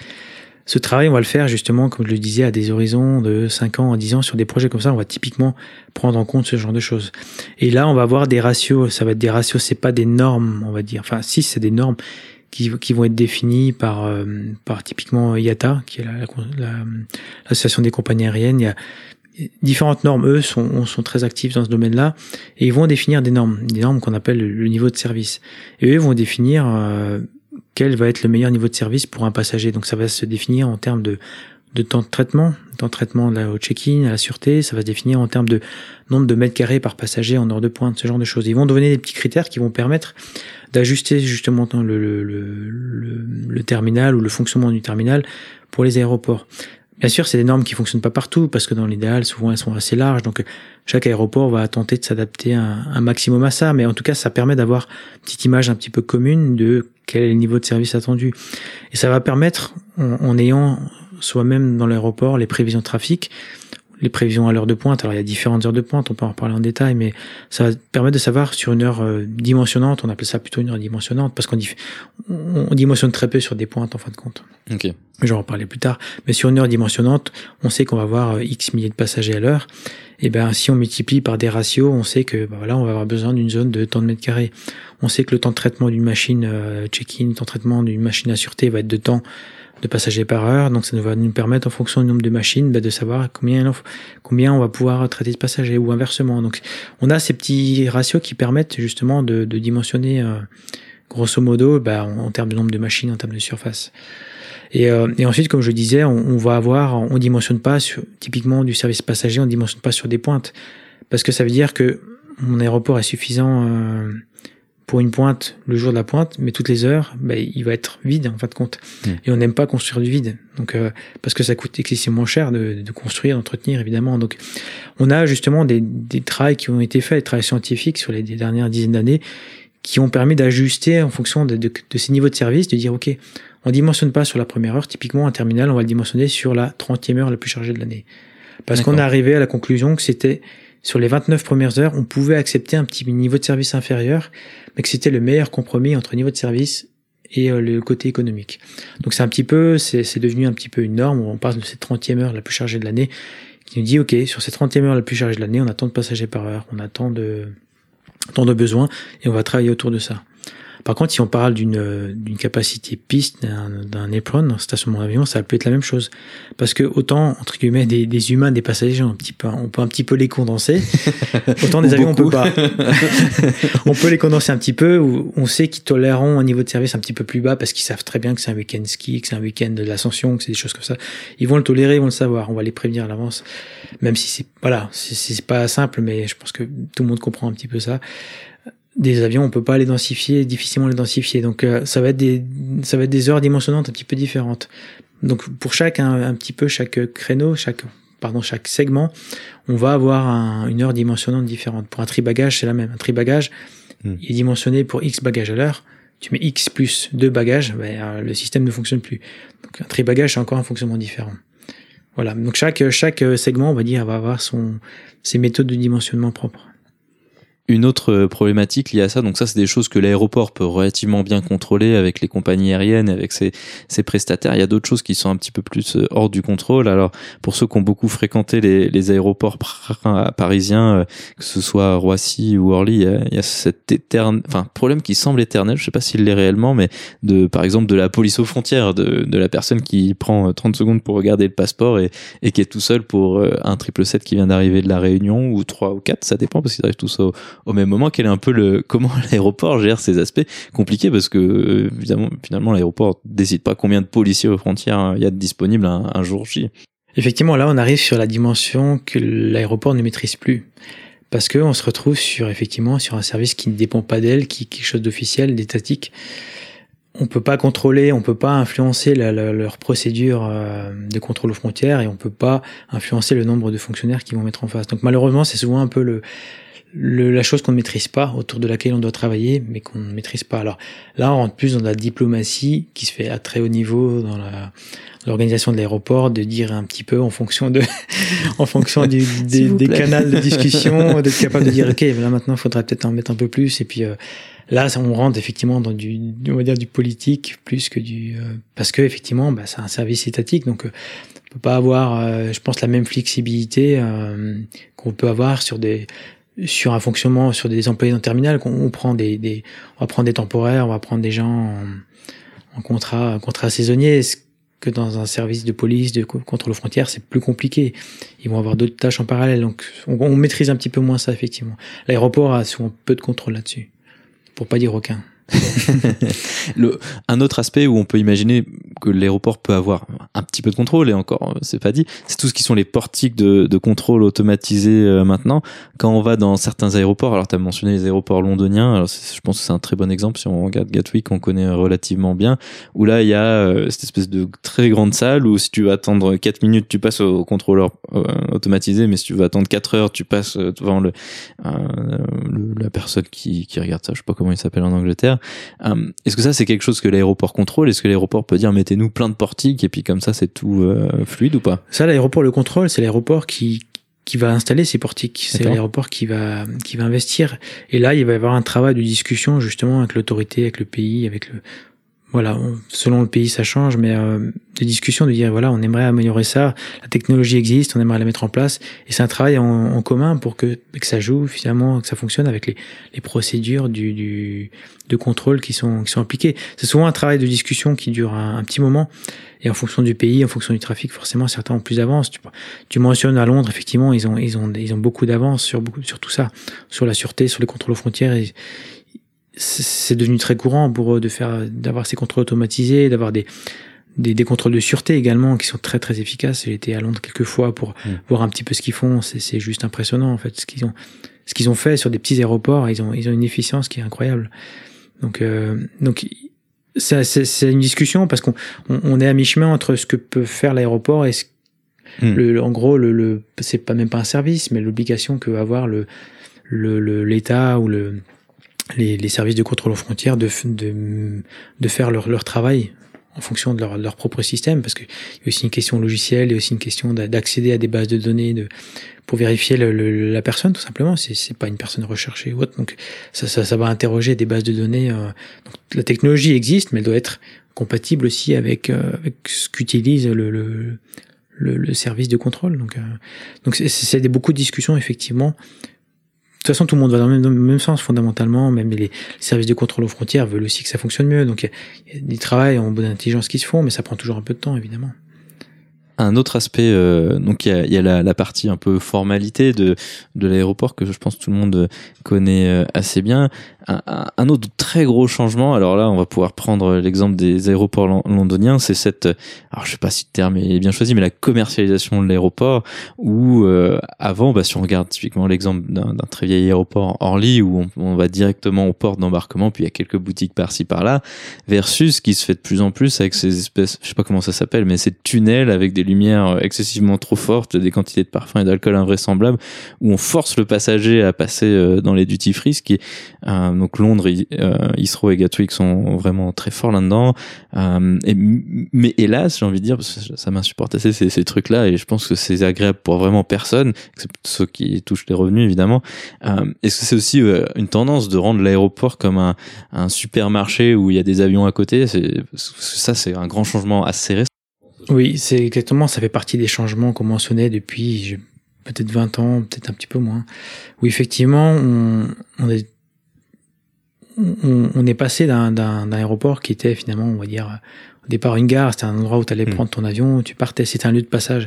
Ce travail, on va le faire justement, comme je le disais, à des horizons de 5 ans à 10 ans sur des projets comme ça. On va typiquement prendre en compte ce genre de choses. Et là, on va avoir des ratios. Ça va être des ratios, c'est pas des normes, on va dire. Enfin, si, c'est des normes qui, vont être définies par, par typiquement IATA, qui est l'association la, la, des compagnies aériennes. Il y a différentes normes, eux, sont, sont très actifs dans ce domaine-là, et ils vont définir des normes, des normes qu'on appelle le niveau de service. Et eux vont définir euh, quel va être le meilleur niveau de service pour un passager. Donc ça va se définir en termes de, de temps de traitement, temps de traitement au check-in, à la sûreté, ça va se définir en termes de nombre de mètres carrés par passager en heure de pointe, ce genre de choses. Ils vont donner des petits critères qui vont permettre d'ajuster justement le, le, le, le, terminal ou le fonctionnement du terminal pour les aéroports. Bien sûr, c'est des normes qui fonctionnent pas partout parce que dans l'idéal, souvent elles sont assez larges. Donc chaque aéroport va tenter de s'adapter un, maximum à ça. Mais en tout cas, ça permet d'avoir une petite image un petit peu commune de quel est le niveau de service attendu. Et ça va permettre, en ayant soi-même dans l'aéroport les prévisions de trafic, les prévisions à l'heure de pointe. Alors il y a différentes heures de pointe, on peut en reparler en détail, mais ça va permettre de savoir sur une heure euh, dimensionnante, on appelle ça plutôt une heure dimensionnante, parce qu'on on dimensionne très peu sur des pointes en fin de compte. Ok. Je vais en reparler plus tard. Mais sur une heure dimensionnante, on sait qu'on va avoir euh, X milliers de passagers à l'heure. Et ben si on multiplie par des ratios, on sait que ben, voilà, on va avoir besoin d'une zone de temps de mètre carré. On sait que le temps de traitement d'une machine euh, check-in, le temps de traitement d'une machine à sûreté va être de temps de passagers par heure. Donc ça va nous permettre, en fonction du nombre de machines, bah, de savoir combien, combien on va pouvoir traiter de passagers ou inversement. Donc on a ces petits ratios qui permettent justement de, dimensionner euh, grosso modo bah, en, termes de nombre de machines, en termes de surface. Et, euh, ensuite, comme je disais, on, on, va avoir, on dimensionne pas sur, typiquement du service passager, on dimensionne pas sur des pointes, parce que ça veut dire que mon aéroport est suffisant euh, pour une pointe le jour de la pointe, mais toutes les heures, ben, il va être vide en fin de compte. Hmm. Et on n'aime pas construire du vide, donc euh, parce que ça coûte excessivement cher de, de construire, d'entretenir évidemment. Donc on a justement des, des travaux qui ont été faits, des travaux scientifiques sur les, dernières dizaines d'années, qui ont permis d'ajuster en fonction de, de, de, ces niveaux de service, de dire ok, on dimensionne pas sur la première heure, typiquement un terminal, on va le dimensionner sur la 30e heure la plus chargée de l'année. Parce qu'on est arrivé à la conclusion que c'était sur les 29 premières heures, on pouvait accepter un petit niveau de service inférieur, mais que c'était le meilleur compromis entre niveau de service et euh, le côté économique. Donc c'est un petit peu, c'est devenu un petit peu une norme, on passe de cette 30e heure la plus chargée de l'année, qui nous dit, OK, sur cette 30e heure la plus chargée de l'année, on a tant de passagers par heure, on a tant de, tant de besoins, et on va travailler autour de ça. Par contre, si on parle d'une d'une capacité piste d'un apron, un stationnement d'avion, ça peut être la même chose. Parce que autant entre guillemets des, des humains, des passagers, on, un petit peu, on peut un petit peu les condenser. autant des avions, on peut pas. on peut les condenser un petit peu. On sait qu'ils toléreront un niveau de service un petit peu plus bas parce qu'ils savent très bien que c'est un week-end ski, que c'est un week-end de l'ascension, que c'est des choses comme ça. Ils vont le tolérer, ils vont le savoir. On va les prévenir à l'avance, même si c'est voilà, c'est pas simple, mais je pense que tout le monde comprend un petit peu ça des avions, on peut pas les densifier, difficilement les densifier. Donc euh, ça va être des ça va être des heures dimensionnantes un petit peu différentes. Donc pour chaque un, petit peu chaque créneau, chaque pardon chaque segment, on va avoir une heure dimensionnante différente. Pour un tri-bagage, c'est la même. Un tri-bagage, hmm. il est dimensionné pour X bagages à l'heure. Tu mets X plus 2 bagages, ben, euh, le système ne fonctionne plus. Donc un tri-bagage, c'est encore un fonctionnement différent. Voilà. Donc chaque chaque segment, on va dire, va avoir son ses méthodes de dimensionnement propres. Une autre euh, problématique liée à ça, donc ça c'est des choses que l'aéroport peut relativement bien contrôler avec les compagnies aériennes, avec ses, prestataires. Il y a d'autres choses qui sont un petit peu plus euh, hors du contrôle. Alors pour ceux qui ont beaucoup fréquenté les, aéroports parisiens, euh, que ce soit Roissy ou Orly, il y a, il y cet éternel, enfin problème qui semble éternel, je sais pas s'il l'est réellement, mais de par exemple de la police aux frontières, de, la personne qui prend 30 secondes pour regarder le passeport et, et qui est tout seul pour un triple 7 qui vient d'arriver de la Réunion ou 3 ou 4, ça dépend parce qu'ils arrivent tous au au même moment quel est un peu le comment l'aéroport gère ces aspects compliqués parce que euh, évidemment finalement l'aéroport décide pas combien de policiers aux frontières il y a disponibles un, jour J. Effectivement, là, on arrive sur la dimension que l'aéroport ne maîtrise plus. Parce qu'on se retrouve sur, effectivement, sur un service qui ne dépend pas d'elle, qui est quelque chose d'officiel, d'étatique. On peut pas contrôler, on peut pas influencer leur procédure euh, de contrôle aux frontières et on peut pas influencer le nombre de fonctionnaires qui vont mettre en face. Donc malheureusement, c'est souvent un peu le, le, la chose qu'on ne maîtrise pas, autour de laquelle on doit travailler, mais qu'on ne maîtrise pas. Alors là, on rentre plus dans la diplomatie qui se fait à très haut niveau dans la l'organisation de l'aéroport, de dire un petit peu en fonction de, en fonction du, des, des canaux de discussion, d'être capable de dire ok, là maintenant, il faudrait peut-être en mettre un peu plus. Et puis euh, là, on rentre effectivement dans du, on va dire du politique plus que du, euh, parce que effectivement, bah, c'est un service étatique, donc euh, on peut pas avoir, je pense, la même flexibilité qu'on peut avoir sur des sur un fonctionnement, sur des employés en terminal, qu'on prend des, des, on va prendre des temporaires, on va prendre des gens en, en contrat, contrat saisonnier, que dans un service de police, de contrôle aux frontières, c'est plus compliqué? Ils vont avoir d'autres tâches en parallèle, donc on, on, maîtrise un petit peu moins ça effectivement. L'aéroport a souvent peu de contrôle là-dessus, pour pas dire aucun. un autre aspect où on peut imaginer que l'aéroport peut avoir un petit peu de contrôle, et encore, c'est pas dit, c'est tout ce qui sont les portiques de, contrôle automatisés euh, maintenant. Quand on va dans certains aéroports, alors tu as mentionné les aéroports londoniens, alors je pense que c'est un très bon exemple si on regarde Gatwick, on connaît relativement bien, où là il y a euh, cette espèce de très grande salle où si tu veux attendre 4 minutes, tu passes au contrôleur euh, automatisé, mais si tu veux attendre 4 heures, tu passes devant la personne qui, qui regarde ça, je sais pas comment il s'appelle en Angleterre euh, est-ce que ça c'est quelque chose que l'aéroport contrôle? Est-ce que l'aéroport peut dire mettez-nous plein de portiques et puis comme ça c'est tout euh, fluide ou pas? Ça l'aéroport le contrôle, c'est l'aéroport qui qui va installer ces portiques, c'est l'aéroport qui va qui va investir. Et là il va y avoir un travail de discussion justement avec l'autorité, avec le pays, avec le voilà, selon le pays ça change, mais euh, des discussions de dire voilà, on aimerait améliorer ça, la technologie existe, on aimerait la mettre en place, et c'est un travail en, en, commun pour que, que ça joue finalement, que ça fonctionne avec les, les procédures du, du, de contrôle qui sont, qui sont appliquées. C'est souvent un travail de discussion qui dure un, un, petit moment, et en fonction du pays, en fonction du trafic, forcément certains ont plus d'avance. Tu, tu mentionnes à Londres, effectivement, ils ont, ils ont, ils ont beaucoup d'avance sur sur tout ça, sur la sûreté, sur les contrôles aux frontières. Et, c'est devenu très courant pour eux de faire d'avoir ces contrôles automatisés, d'avoir des, des, des contrôles de sûreté également qui sont très très efficaces. J'ai été à Londres quelques fois pour mmh. voir un petit peu ce qu'ils font. C'est juste impressionnant en fait ce qu'ils ont ce qu'ils ont fait sur des petits aéroports. Ils ont ils ont une efficience qui est incroyable. Donc euh, donc c'est une discussion parce qu'on on, on, est à mi chemin entre ce que peut faire l'aéroport et ce mmh. le, en gros le, le c'est pas même pas un service mais l'obligation que va avoir le l'État ou le les, les, services de contrôle aux frontières de, de, de faire leur, leur travail en fonction de leur, leur propre système, parce qu'il y a aussi une question logicielle, il y a aussi une question d'accéder à des bases de données de, pour vérifier le, la personne, tout simplement. C'est, c'est pas une personne recherchée ou autre. Donc, ça, ça, ça va interroger des bases de données. Euh, donc, la technologie existe, mais elle doit être compatible aussi avec, euh, avec ce qu'utilise le, le, le, le, service de contrôle. Donc, euh, donc c'est, beaucoup de discussions, effectivement, toute façon, tout le monde va dans le même, sens fondamentalement. Même les, services de contrôle aux frontières veulent aussi que ça fonctionne mieux. Donc, il y, a des travails en bonne intelligence qui se font, mais ça prend toujours un peu de temps, évidemment un autre aspect, euh, donc il y a, y a la, la, partie un peu formalité de, de l'aéroport que je pense tout le monde connaît euh, assez bien. Un, autre très gros changement, alors là on va pouvoir prendre l'exemple des aéroports londoniens, c'est cette, alors je sais pas si le terme est bien choisi, mais la commercialisation de l'aéroport, où euh, avant, bah, si on regarde typiquement l'exemple d'un très vieil aéroport Orly, où on, va directement aux portes d'embarquement, puis il y a quelques boutiques par-ci par-là, versus ce qui se fait de plus en plus avec ces espèces, je sais pas comment ça s'appelle, mais ces tunnels avec des lumières excessivement trop fortes, des quantités de parfums et d'alcool invraisemblables, où on force le passager à passer euh, dans les duty free, ce qui est euh, donc Londres, euh, Heathrow et Gatwick sont vraiment très forts là-dedans. et, mais hélas, j'ai envie de dire, parce que ça m'insupporte assez ces, ces trucs-là, et je pense que c'est agréable pour vraiment personne, excepté ceux qui touchent les revenus évidemment. Est-ce que c'est aussi une tendance de rendre l'aéroport comme un, un supermarché où il y a des avions à côté? Ça, c'est un grand changement assez récent. Oui, c'est exactement, ça fait partie des changements qu'on mentionnait depuis peut-être 20 ans, peut-être un petit peu moins. Où effectivement, on, est, on est passé d'un aéroport qui était finalement, on va dire, au départ une gare, c'était un endroit où tu allais hmm. prendre ton avion, tu partais, c'était un lieu de passage.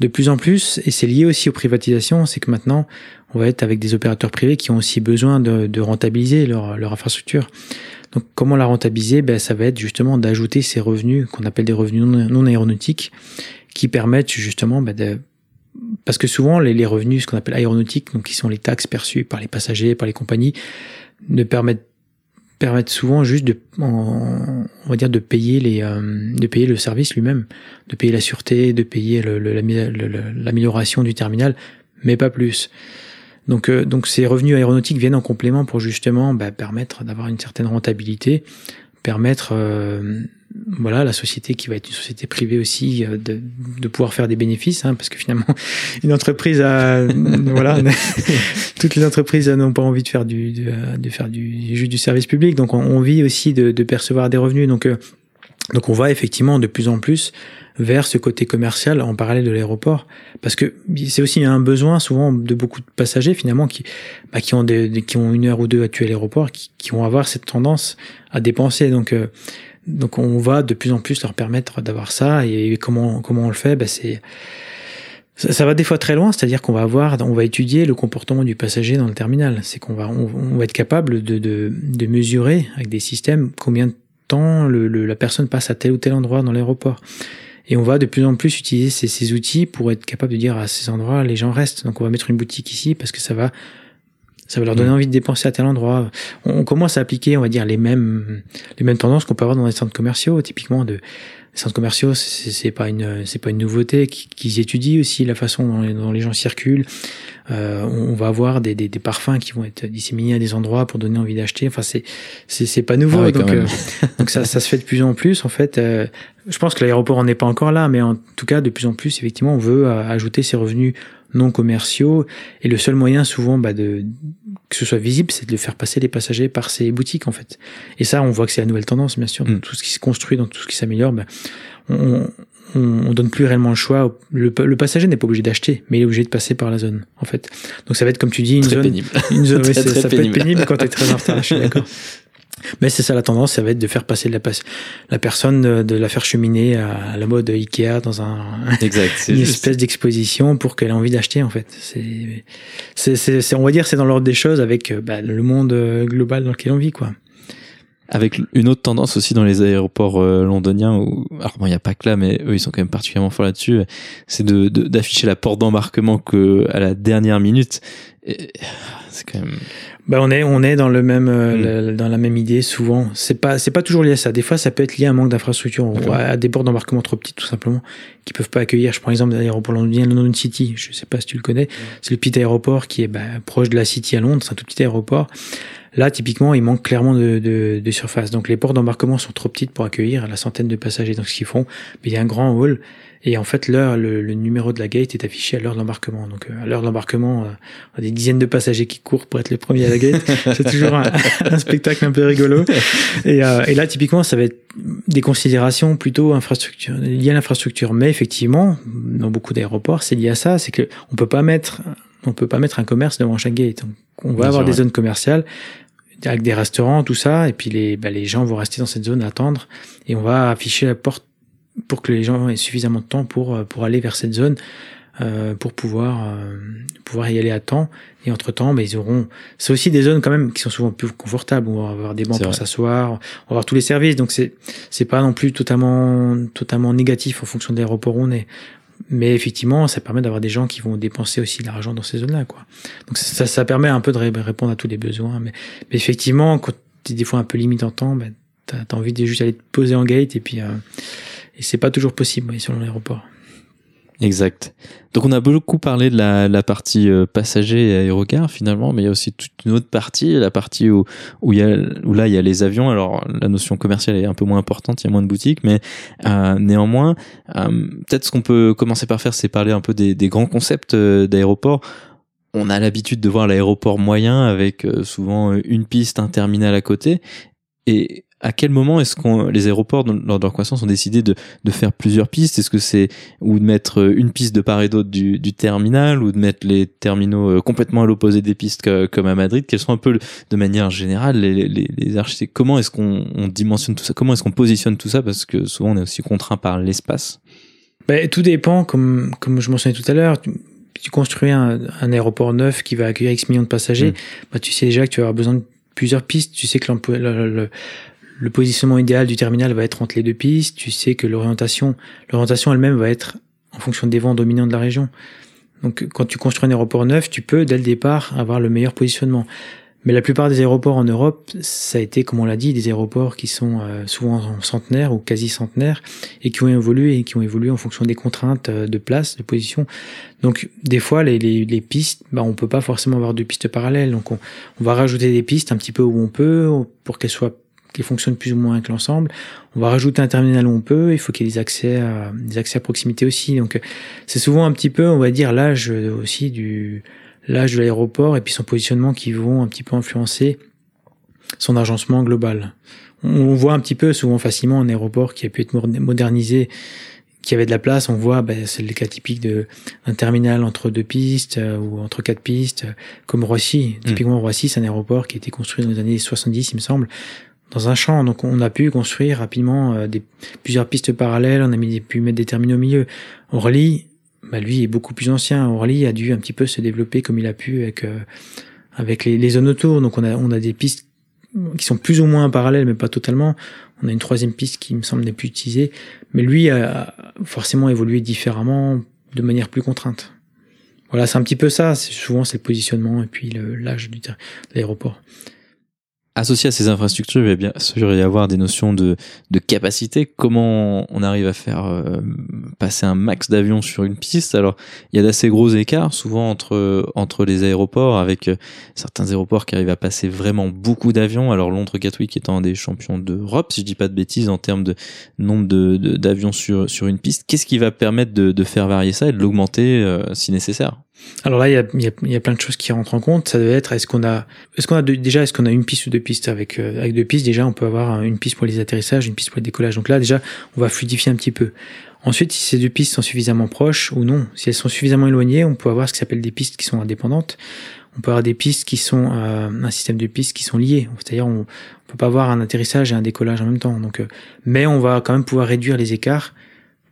De plus en plus, et c'est lié aussi aux privatisations, c'est que maintenant, on va être avec des opérateurs privés qui ont aussi besoin de, de rentabiliser leur, leur infrastructure. Donc comment la rentabiliser? Ben, Ça va être justement d'ajouter ces revenus qu'on appelle des revenus non, aéronautiques qui permettent justement ben, de... Parce que souvent les, les revenus, ce qu'on appelle aéronautiques, donc qui sont les taxes perçues par les passagers, par les compagnies, ne permettent permettent souvent juste de, on va dire, de payer les, euh, de payer le service lui-même, de payer la sûreté, de payer l'amélioration du terminal, mais pas plus. Donc, euh, donc ces revenus aéronautiques viennent en complément pour justement bah, permettre d'avoir une certaine rentabilité, permettre euh, voilà la société qui va être une société privée aussi euh, de, de pouvoir faire des bénéfices hein, parce que finalement une entreprise a voilà toutes les entreprises n'ont pas envie de faire du de, de faire du juste du service public. Donc on, vit aussi de, de, percevoir des revenus. Donc donc on va effectivement de plus en plus vers ce côté commercial en parallèle de l'aéroport. Parce que c'est aussi un besoin souvent de beaucoup de passagers finalement qui bah, qui ont des, qui ont une heure ou deux à tuer à l'aéroport qui, qui vont avoir cette tendance à dépenser. Donc euh, donc on va de plus en plus leur permettre d'avoir ça et comment comment on le fait? Bah, c'est ça, va des fois très loin, c'est-à-dire qu'on va avoir, on va étudier le comportement du passager dans le terminal. C'est qu'on va, on, va être capable de, de, de mesurer avec des systèmes combien de temps le, la personne passe à tel ou tel endroit dans l'aéroport. Et on va de plus en plus utiliser ces, ces, outils pour être capable de dire à ces endroits, les gens restent. Donc on va mettre une boutique ici parce que ça va, ça va leur donner mm. envie de dépenser à tel endroit. On, commence à appliquer, on va dire, les mêmes, les mêmes tendances qu'on peut avoir dans les centres commerciaux, typiquement de les centres commerciaux, c'est pas une, c'est pas une nouveauté. Qu'ils étudient aussi la façon dont les, dont les gens circulent. Euh, on va avoir des, des, des, parfums qui vont être disséminés à des endroits pour donner envie d'acheter. Enfin, c'est c'est pas nouveau. Ah donc, euh, donc ça, ça se fait de plus en plus. En fait, euh, je pense que l'aéroport en est pas encore là, mais en tout cas, de plus en plus, effectivement, on veut euh, ajouter ces revenus non commerciaux. Et le seul moyen, souvent, bah, de que ce soit visible, c'est de faire passer les passagers par ces boutiques, en fait. Et ça, on voit que c'est la nouvelle tendance, bien sûr. Dans mm. tout ce qui se construit, dans tout ce qui s'améliore, bah, on, on, donne plus réellement le choix. Le, passager n'est pas obligé d'acheter, mais il est obligé de passer par la zone, en fait. Donc ça va être, comme tu dis, une zone. Pénible. Une zone, ça peut être pénible quand tu es très en retard, je suis d'accord. Mais c'est ça la tendance, ça va être de faire passer la, la personne, de, la faire cheminer à la mode Ikea dans un, exact, une espèce d'exposition pour qu'elle ait envie d'acheter en fait. C'est, c'est, on va dire, c'est dans l'ordre des choses avec bah, le monde global dans lequel on vit quoi. Avec une autre tendance aussi dans les aéroports euh, londoniens, où, alors bon, il n'y a pas que là, mais eux, ils sont quand même particulièrement forts là-dessus, c'est de, d'afficher la porte d'embarquement que à la dernière minute. C'est quand même. Bah on est on est dans le même euh, mm. dans la même idée souvent. C'est pas c'est pas toujours lié à ça. Des fois ça peut être lié à un manque d'infrastructure, à des portes d'embarquement trop petites tout simplement qui peuvent pas accueillir. Je prends l'exemple de l'aéroport londonien London City. Je sais pas si tu le connais. Mm. C'est le petit aéroport qui est bah, proche de la City à Londres. C'est un tout petit aéroport Là, typiquement, il manque clairement de, de, de surface. Donc, les portes d'embarquement sont trop petites pour accueillir la centaine de passagers. Donc, ce qu'ils font, il y a un grand hall. Et en fait, l'heure, le, le, numéro de la gate est affiché à l'heure de l'embarquement. Donc, euh, à l'heure de l'embarquement, euh, on a des dizaines de passagers qui courent pour être les premiers à la gate. C'est toujours un, un, spectacle un peu rigolo. Et, euh, et, là, typiquement, ça va être des considérations plutôt infrastructure, liées à l'infrastructure. Mais effectivement, dans beaucoup d'aéroports, c'est lié à ça. C'est que on peut pas mettre on peut pas mettre un commerce devant chaque gate. On va avoir des zones commerciales avec des restaurants, tout ça, et puis les, bah, les gens vont rester dans cette zone à attendre, et on va afficher la porte pour que les gens aient suffisamment de temps pour, euh, pour aller vers cette zone, euh, pour pouvoir, euh, pouvoir y aller à temps. Et entre-temps, bah, ils auront... C'est aussi des zones quand même qui sont souvent plus confortables, où on va avoir des bancs pour s'asseoir, on va avoir tous les services, donc c'est c'est pas non plus totalement, totalement négatif en fonction de l'aéroport où on est. Mais effectivement, ça permet d'avoir des gens qui vont dépenser aussi de l'argent dans ces zones-là, quoi. Donc ça, ça permet un peu de répondre à tous les besoins. Mais, effectivement, quand tu es des fois un peu limite en temps, ben, t'as as envie de juste aller te poser en gate et puis euh, et c'est pas toujours possible selon l'aéroport. Exact. Donc on a beaucoup parlé de la, la partie euh, passager et aérogare finalement, mais il y a aussi toute une autre partie, la partie où où il y a où là il y a les avions. Alors la notion commerciale est un peu moins importante, il y a moins de boutiques, mais euh, néanmoins, euh, peut-être ce qu'on peut commencer par faire, c'est parler un peu des, des grands concepts euh, d'aéroport. On a l'habitude de voir l'aéroport moyen avec souvent une piste, un terminal à côté, et à quel moment est-ce qu'on les aéroports lors de leur croissance ont décidé de, de faire plusieurs pistes? Est-ce que c'est ou de mettre une piste de part et d'autre du, du, terminal ou de mettre les terminaux euh, complètement à l'opposé des pistes comme à Madrid? Quels sont un peu de manière générale les, les, les architectes? Comment est-ce qu'on on dimensionne tout ça? Comment est-ce qu'on positionne tout ça? Parce que souvent on est aussi contraint par l'espace. Ben, tout dépend, comme, comme je mentionnais tout à l'heure. Tu, tu construis un, un, aéroport neuf qui va accueillir X millions de passagers, mmh. bah, tu sais déjà que tu vas avoir besoin de plusieurs pistes. Tu sais que le, positionnement idéal du terminal va être entre les deux pistes. Tu sais que l'orientation, l'orientation elle-même va être en fonction des vents dominants de la région. Donc, quand tu construis un aéroport neuf, tu peux, dès le départ, avoir le meilleur positionnement. Mais la plupart des aéroports en Europe, ça a été, comme on l'a dit, des aéroports qui sont euh, souvent centenaires ou quasi centenaires et qui ont évolué et qui ont évolué en fonction des contraintes euh, de place, de position. Donc, des fois, les pistes, bah, on peut pas forcément avoir deux pistes parallèles. Donc, on, on va rajouter des pistes un petit peu où on peut pour qu'elles soient qui fonctionnent plus ou moins avec l'ensemble. On va rajouter un terminal où on peut. Il faut qu'il y ait des accès à, des accès à proximité aussi. Donc, c'est souvent un petit peu, on va dire, l'âge aussi du, l'âge de l'aéroport et puis son positionnement qui vont un petit peu influencer son agencement global. On voit un petit peu souvent facilement un aéroport qui a pu être modernisé, qui avait de la place. On voit, ben, c'est le cas typique de un terminal entre deux pistes euh, ou entre quatre pistes, comme Roissy. Mmh. Typiquement, Roissy, c'est un aéroport qui a été construit dans les années 70, il me semble dans un champ. Donc on a pu construire rapidement euh, des, plusieurs pistes parallèles, on a pu mettre des terminaux au milieu. Orly, bah lui est beaucoup plus ancien. Orly a dû un petit peu se développer comme il a pu avec euh, avec les, les, zones autour. Donc on a on a des pistes qui sont plus ou moins parallèles, mais pas totalement. On a une troisième piste qui me semble n'est plus utilisée, mais lui a forcément évolué différemment, de manière plus contrainte. Voilà, c'est un petit peu ça. Souvent c'est le positionnement et puis l'âge de l'aéroport. Associé à ces infrastructures, il va bien sûr y avoir des notions de, de capacité. Comment on arrive à faire euh, passer un max d'avions sur une piste? Alors, il y a d'assez gros écarts souvent entre entre les aéroports, avec euh, certains aéroports qui arrivent à passer vraiment beaucoup d'avions. Alors, Londres Gatwick étant un des champions d'Europe, si je dis pas de bêtises, en termes de nombre d'avions sur sur une piste. Qu'est-ce qui va permettre de, de faire varier ça et de l'augmenter euh, si nécessaire? Alors là, il y a, y, y a, plein de choses qui rentrent en compte. Ça doit être, est-ce qu'on a, est-ce qu'on a déjà, est-ce qu'on a une piste ou deux pistes avec euh, avec deux pistes? Déjà, on peut avoir une piste pour les atterrissages, une piste pour le décollage. Donc là, déjà, on va fluidifier un petit peu. Ensuite, si ces deux pistes sont suffisamment proches ou non, si elles sont suffisamment éloignées, on peut avoir ce qui s'appelle des pistes qui sont indépendantes. On peut avoir des pistes qui sont euh, un système de pistes qui sont liées. C'est-à-dire, on, on peut pas avoir un atterrissage et un décollage en même temps. Donc, euh, mais on va quand même pouvoir réduire les écarts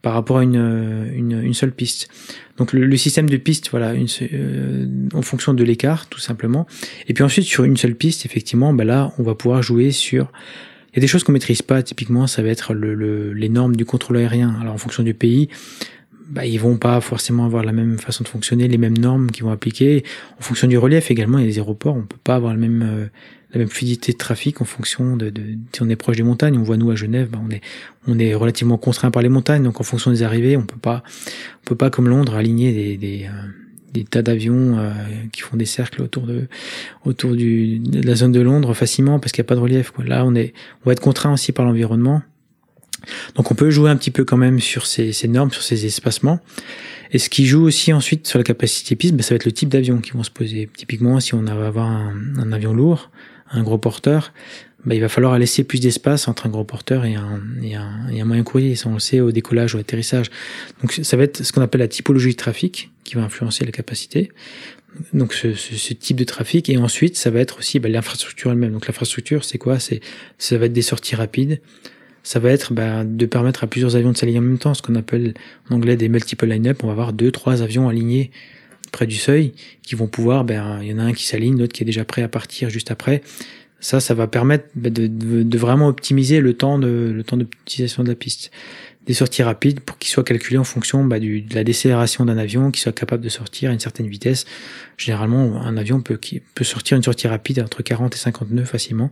par rapport à une, une, une seule piste. Donc le, le, système de piste, voilà, une, euh, en fonction de l'écart, tout simplement. Et puis ensuite sur une seule piste, effectivement, bah là, on va pouvoir jouer sur. Il y a des choses qu'on maîtrise pas. Typiquement, ça va être le, les normes du contrôle aérien. Alors en fonction du pays, bah, ils vont pas forcément avoir la même façon de fonctionner, les mêmes normes qui vont appliquer. En fonction du relief également, il y a des aéroports, on peut pas avoir même euh, la même fluidité de trafic en fonction de, de, si on est proche des montagnes. On voit nous à Genève, bah, on est on est relativement contraint par les montagnes, donc en fonction des arrivées, on peut pas on peut pas comme Londres aligner des des, euh, des tas d'avions euh, qui font des cercles autour de autour du, de la zone de Londres facilement parce qu'il n'y a pas de relief. Quoi. Là, on est on va être contraint aussi par l'environnement. Donc on peut jouer un petit peu quand même sur ces, ces normes, sur ces espacements. Et ce qui joue aussi ensuite sur la capacité piste, ben, ça va être le type d'avion qui vont se poser. Typiquement, si on va avoir un, avion lourd, un gros porteur, bah, il va falloir laisser plus d'espace entre un gros porteur et un, et un, et un moyen courrier. Ça, on le sait au décollage, ou au atterrissage. Donc, ça va être ce qu'on appelle la typologie de trafic qui va influencer la capacité. Donc, ce, ce, ce type de trafic. Et ensuite, ça va être aussi bah, l'infrastructure elle-même. Donc, l'infrastructure, c'est quoi? C'est Ça va être des sorties rapides. Ça va être bah, de permettre à plusieurs avions de s'aligner en même temps, ce qu'on appelle en anglais des multiple line-up. On va avoir deux, trois avions alignés près du seuil qui vont pouvoir, ben, il y en a un qui s'aligne, l'autre qui est déjà prêt à partir juste après. Ça, ça va permettre ben, de, de, vraiment optimiser le temps de le temps d'utilisation de la piste des sorties rapides pour qu'ils soient calculés en fonction bah, de la décélération d'un avion, qui soit capable de sortir à une certaine vitesse. Généralement, un avion peut, qui peut sortir une sortie rapide entre 40 et 50 nœuds facilement.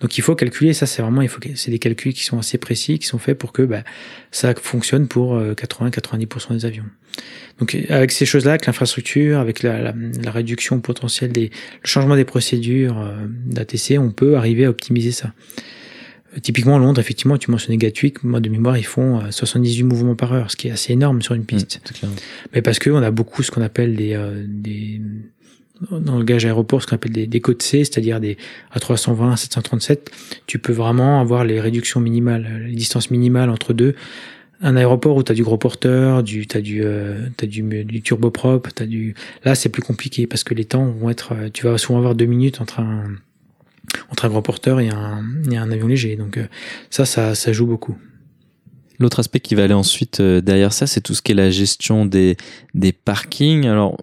Donc il faut calculer, ça c'est vraiment, il c'est des calculs qui sont assez précis, qui sont faits pour que bah, ça fonctionne pour 80-90% euh, des avions. Donc avec ces choses-là, avec l'infrastructure, avec la, la, la, réduction potentielle des, le changement des procédures euh, d'ATC, on peut arriver à optimiser ça. Typiquement, Londres, effectivement, tu mentionnais Gatwick, moi de mémoire, ils font 78 euh, mouvements par heure, ce qui est assez énorme sur une piste. Mmh, Mais parce qu'on a beaucoup ce qu'on appelle des, euh, des, dans le gage aéroport ce qu'on appelle des, des codes C, c'est-à-dire des à 320, 737, tu peux vraiment avoir les réductions minimales, les distances minimales entre deux. Un aéroport où tu as du gros porteur, du t'as du euh, t'as du, du turboprop, t'as du là c'est plus compliqué parce que les temps vont être euh, tu vas souvent avoir deux minutes entre un entre un gros porteur et un, un avion léger. Donc euh, ça, ça ça joue beaucoup. L'autre aspect qui va aller ensuite euh, derrière ça, c'est tout ce qui est la gestion des, des parkings. Alors,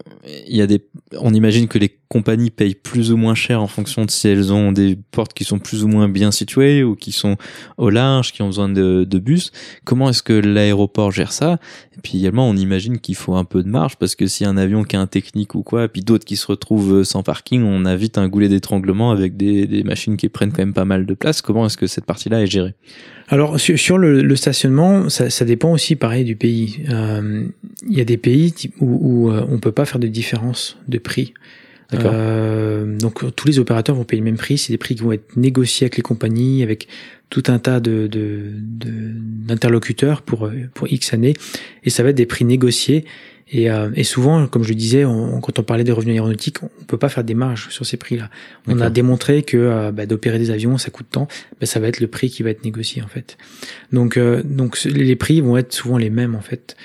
il y a des, on imagine que les compagnies payent plus ou moins cher en fonction de si elles ont des portes qui sont plus ou moins bien situées ou qui sont au large, qui ont besoin de, bus. Comment est-ce que l'aéroport gère ça? Et puis également, on imagine qu'il faut un peu de marge parce que si un avion qui a un technique ou quoi, et puis d'autres qui se retrouvent sans parking, on a vite un goulet d'étranglement avec des, machines qui prennent quand même pas mal de place. Comment est-ce que cette partie-là est gérée? Alors sur, le, stationnement, ça, ça, dépend aussi pareil du pays. Euh, il y a des pays où, où euh, on peut pas faire de différence de prix. Euh, donc tous les opérateurs vont payer le même prix. C'est des prix qui vont être négociés avec les compagnies, avec tout un tas de d'interlocuteurs de, pour pour X années, et ça va être des prix négociés et, euh, et, souvent, comme je le disais, on, quand on parlait des revenus aéronautiques, on peut pas faire des marges sur ces prix-là. On a démontré que euh, bah, d'opérer des avions, ça coûte tant. Bah, ça va être le prix qui va être négocié en fait. Donc, euh, donc les prix vont être souvent les mêmes en fait.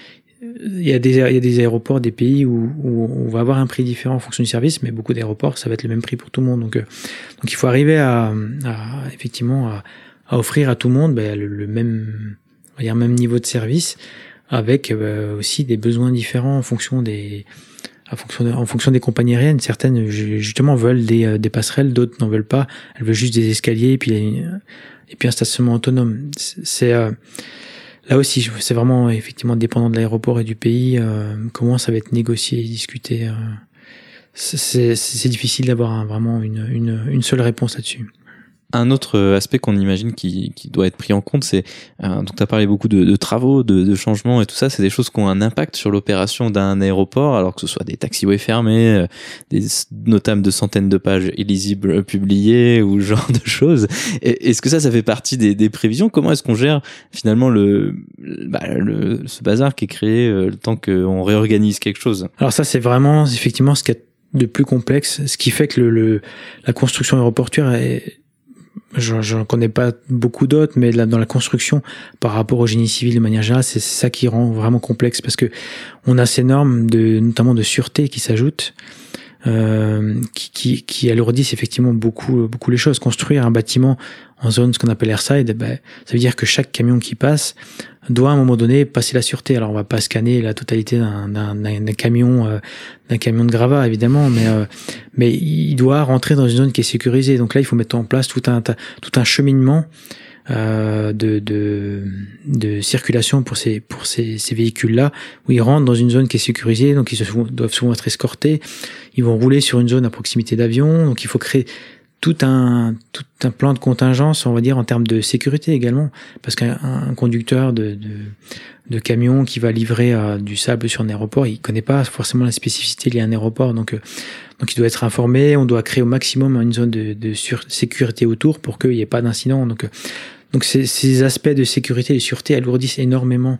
Il y a des, il y a des aéroports, des pays où, où, on va avoir un prix différent en fonction du service, mais beaucoup d'aéroports, ça va être le même prix pour tout le monde. Donc, donc il faut arriver à, à effectivement à, à, offrir à tout le monde bah, le, le, même, on va dire, même niveau de service avec euh, aussi des besoins différents en fonction des en fonction, en fonction des compagnies aériennes. Certaines justement veulent des, euh, des passerelles, d'autres n'en veulent pas. Elles veulent juste des escaliers et puis et puis un stationnement autonome. C'est euh, là aussi, c'est vraiment effectivement dépendant de l'aéroport et du pays comment ça va être négocié et discuté. c'est difficile d'avoir vraiment une, une, une seule réponse là-dessus. Un autre euh, aspect qu'on imagine qui, qui, doit être pris en compte, c'est euh, donc tu as parlé beaucoup de, de travaux, de, de, changements et tout ça, c'est des choses qui ont un impact sur l'opération d'un aéroport, alors que ce soit des taxiways fermés, euh, des notables de centaines de pages illisibles publiées ou ce genre de choses. Est-ce que ça, ça fait partie des, des prévisions? Comment est-ce qu'on gère finalement le, bah, le, ce bazar qui est créé le temps qu'on réorganise quelque chose? Alors ça, c'est vraiment effectivement ce qui est de plus complexe, ce qui fait que le, le la construction aéroportuaire est je n'en connais pas beaucoup d'autres, mais dans la construction, par rapport au génie civil de manière générale, c'est ça qui rend vraiment complexe parce que on a ces normes de, notamment de sûreté qui s'ajoutent, euh, qui, qui, qui, alourdissent effectivement beaucoup, beaucoup les choses. Construire un bâtiment en zone, ce qu'on appelle airside, ben, ça veut dire que chaque camion qui passe doit à un moment donné passer la sûreté. Alors on va pas scanner la totalité d'un camion, euh, d'un camion de gravat évidemment, mais euh, mais il doit rentrer dans une zone qui est sécurisée. Donc là, il faut mettre en place tout un tout un cheminement de, de, de circulation pour ces pour ces, ces véhicules là où ils rentrent dans une zone qui est sécurisée. Donc ils doivent souvent être escortés. Ils vont rouler sur une zone à proximité d'avion. Donc il faut créer tout un tout un plan de contingence, on va dire en termes de sécurité également, parce qu'un conducteur de, de, de, camion qui va livrer euh, du sable sur un aéroport, il connaît pas forcément la spécificité liée à un aéroport, donc euh, donc il doit être informé. On doit créer au maximum une zone de, de sécurité autour pour qu'il n'y ait pas d'incident. Donc euh, donc ces, aspects de sécurité et de sûreté alourdissent énormément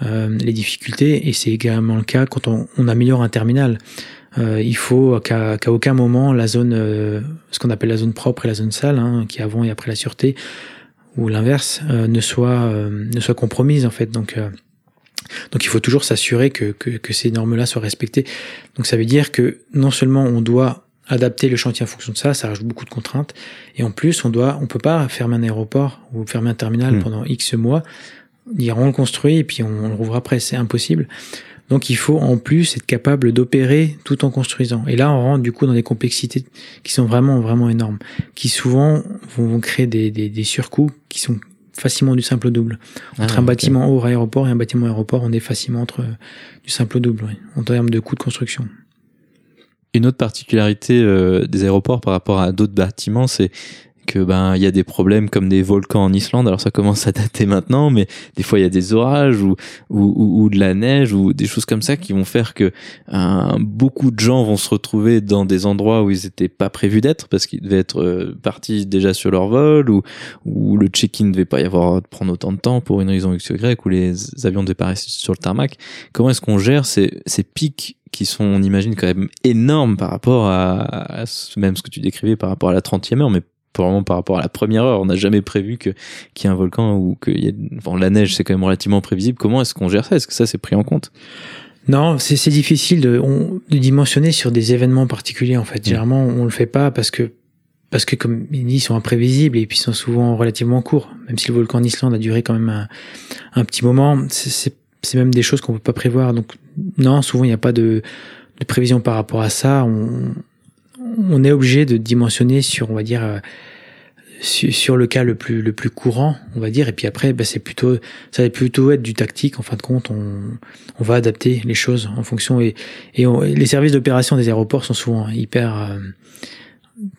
les difficultés, et c'est également le cas quand on, on améliore un terminal. Euh, il faut qu'à aucun moment la zone, euh, ce qu'on appelle la zone propre et la zone sale, hein, qui est avant et après la sûreté, ou l'inverse, euh, ne soit ne soit compromise en fait. Donc donc il faut toujours s'assurer que, que, que ces normes-là soient respectées. Donc ça veut dire que non seulement on doit adapter le chantier en fonction de ça, ça rajoute beaucoup de contraintes, et en plus on doit, on peut pas fermer un aéroport ou fermer un terminal mmh. pendant X mois, dire on le construit et puis on, on le rouvre après, c'est impossible. Donc il faut en plus être capable d'opérer tout en construisant. Et là, on rentre du coup dans des complexités qui sont vraiment vraiment énormes, qui souvent vont, créer des, des, des, surcoûts qui sont facilement du simple au double. Entre ah, un bâtiment haut aéroport et un bâtiment aéroport, on est facilement entre du simple au double en termes de coûts de construction. Une autre particularité euh, des aéroports par rapport à d'autres bâtiments, c'est que ben il y a des problèmes comme des volcans en Islande. Alors ça commence à dater maintenant, mais des fois il y a des orages ou ou, ou, de la neige ou des choses comme ça qui vont faire que beaucoup de gens vont se retrouver dans des endroits où ils étaient pas prévus d'être parce qu'ils devaient être euh, partis déjà sur leur vol ou ou le check-in ne devait pas y avoir prendre autant de temps pour une raison X ou Y ou les avions devaient pas sur le tarmac. Comment est-ce qu'on gère ces ces pics qui sont, on imagine, quand même énormes par rapport à, même ce que tu décrivais par rapport à la 30e heure, mais probablement par rapport à la première heure. On n'a jamais prévu que qu'il y ait un volcan ou que y ait, enfin, la neige, c'est quand même relativement prévisible. Comment est-ce qu'on gère ça? Est-ce que ça c'est pris en compte? Non, c'est difficile de, de, dimensionner sur des événements particuliers en fait. Mmh. Généralement, on le fait pas parce que parce que comme il dit, ils sont imprévisibles et puis ils sont souvent relativement courts. Même si le volcan d'Islande a duré quand même un, un petit moment, c'est c'est même des choses qu'on peut pas prévoir. Donc non, souvent il n'y a pas de, de, prévision par rapport à ça. On, on est obligé de dimensionner sur, on va dire, euh, sur, le cas le plus le plus courant, on va dire. Et puis après, bah, c'est plutôt ça va plutôt être du tactique. En fin de compte, on, on va adapter les choses en fonction et, et les services d'opération des aéroports sont souvent hyper euh,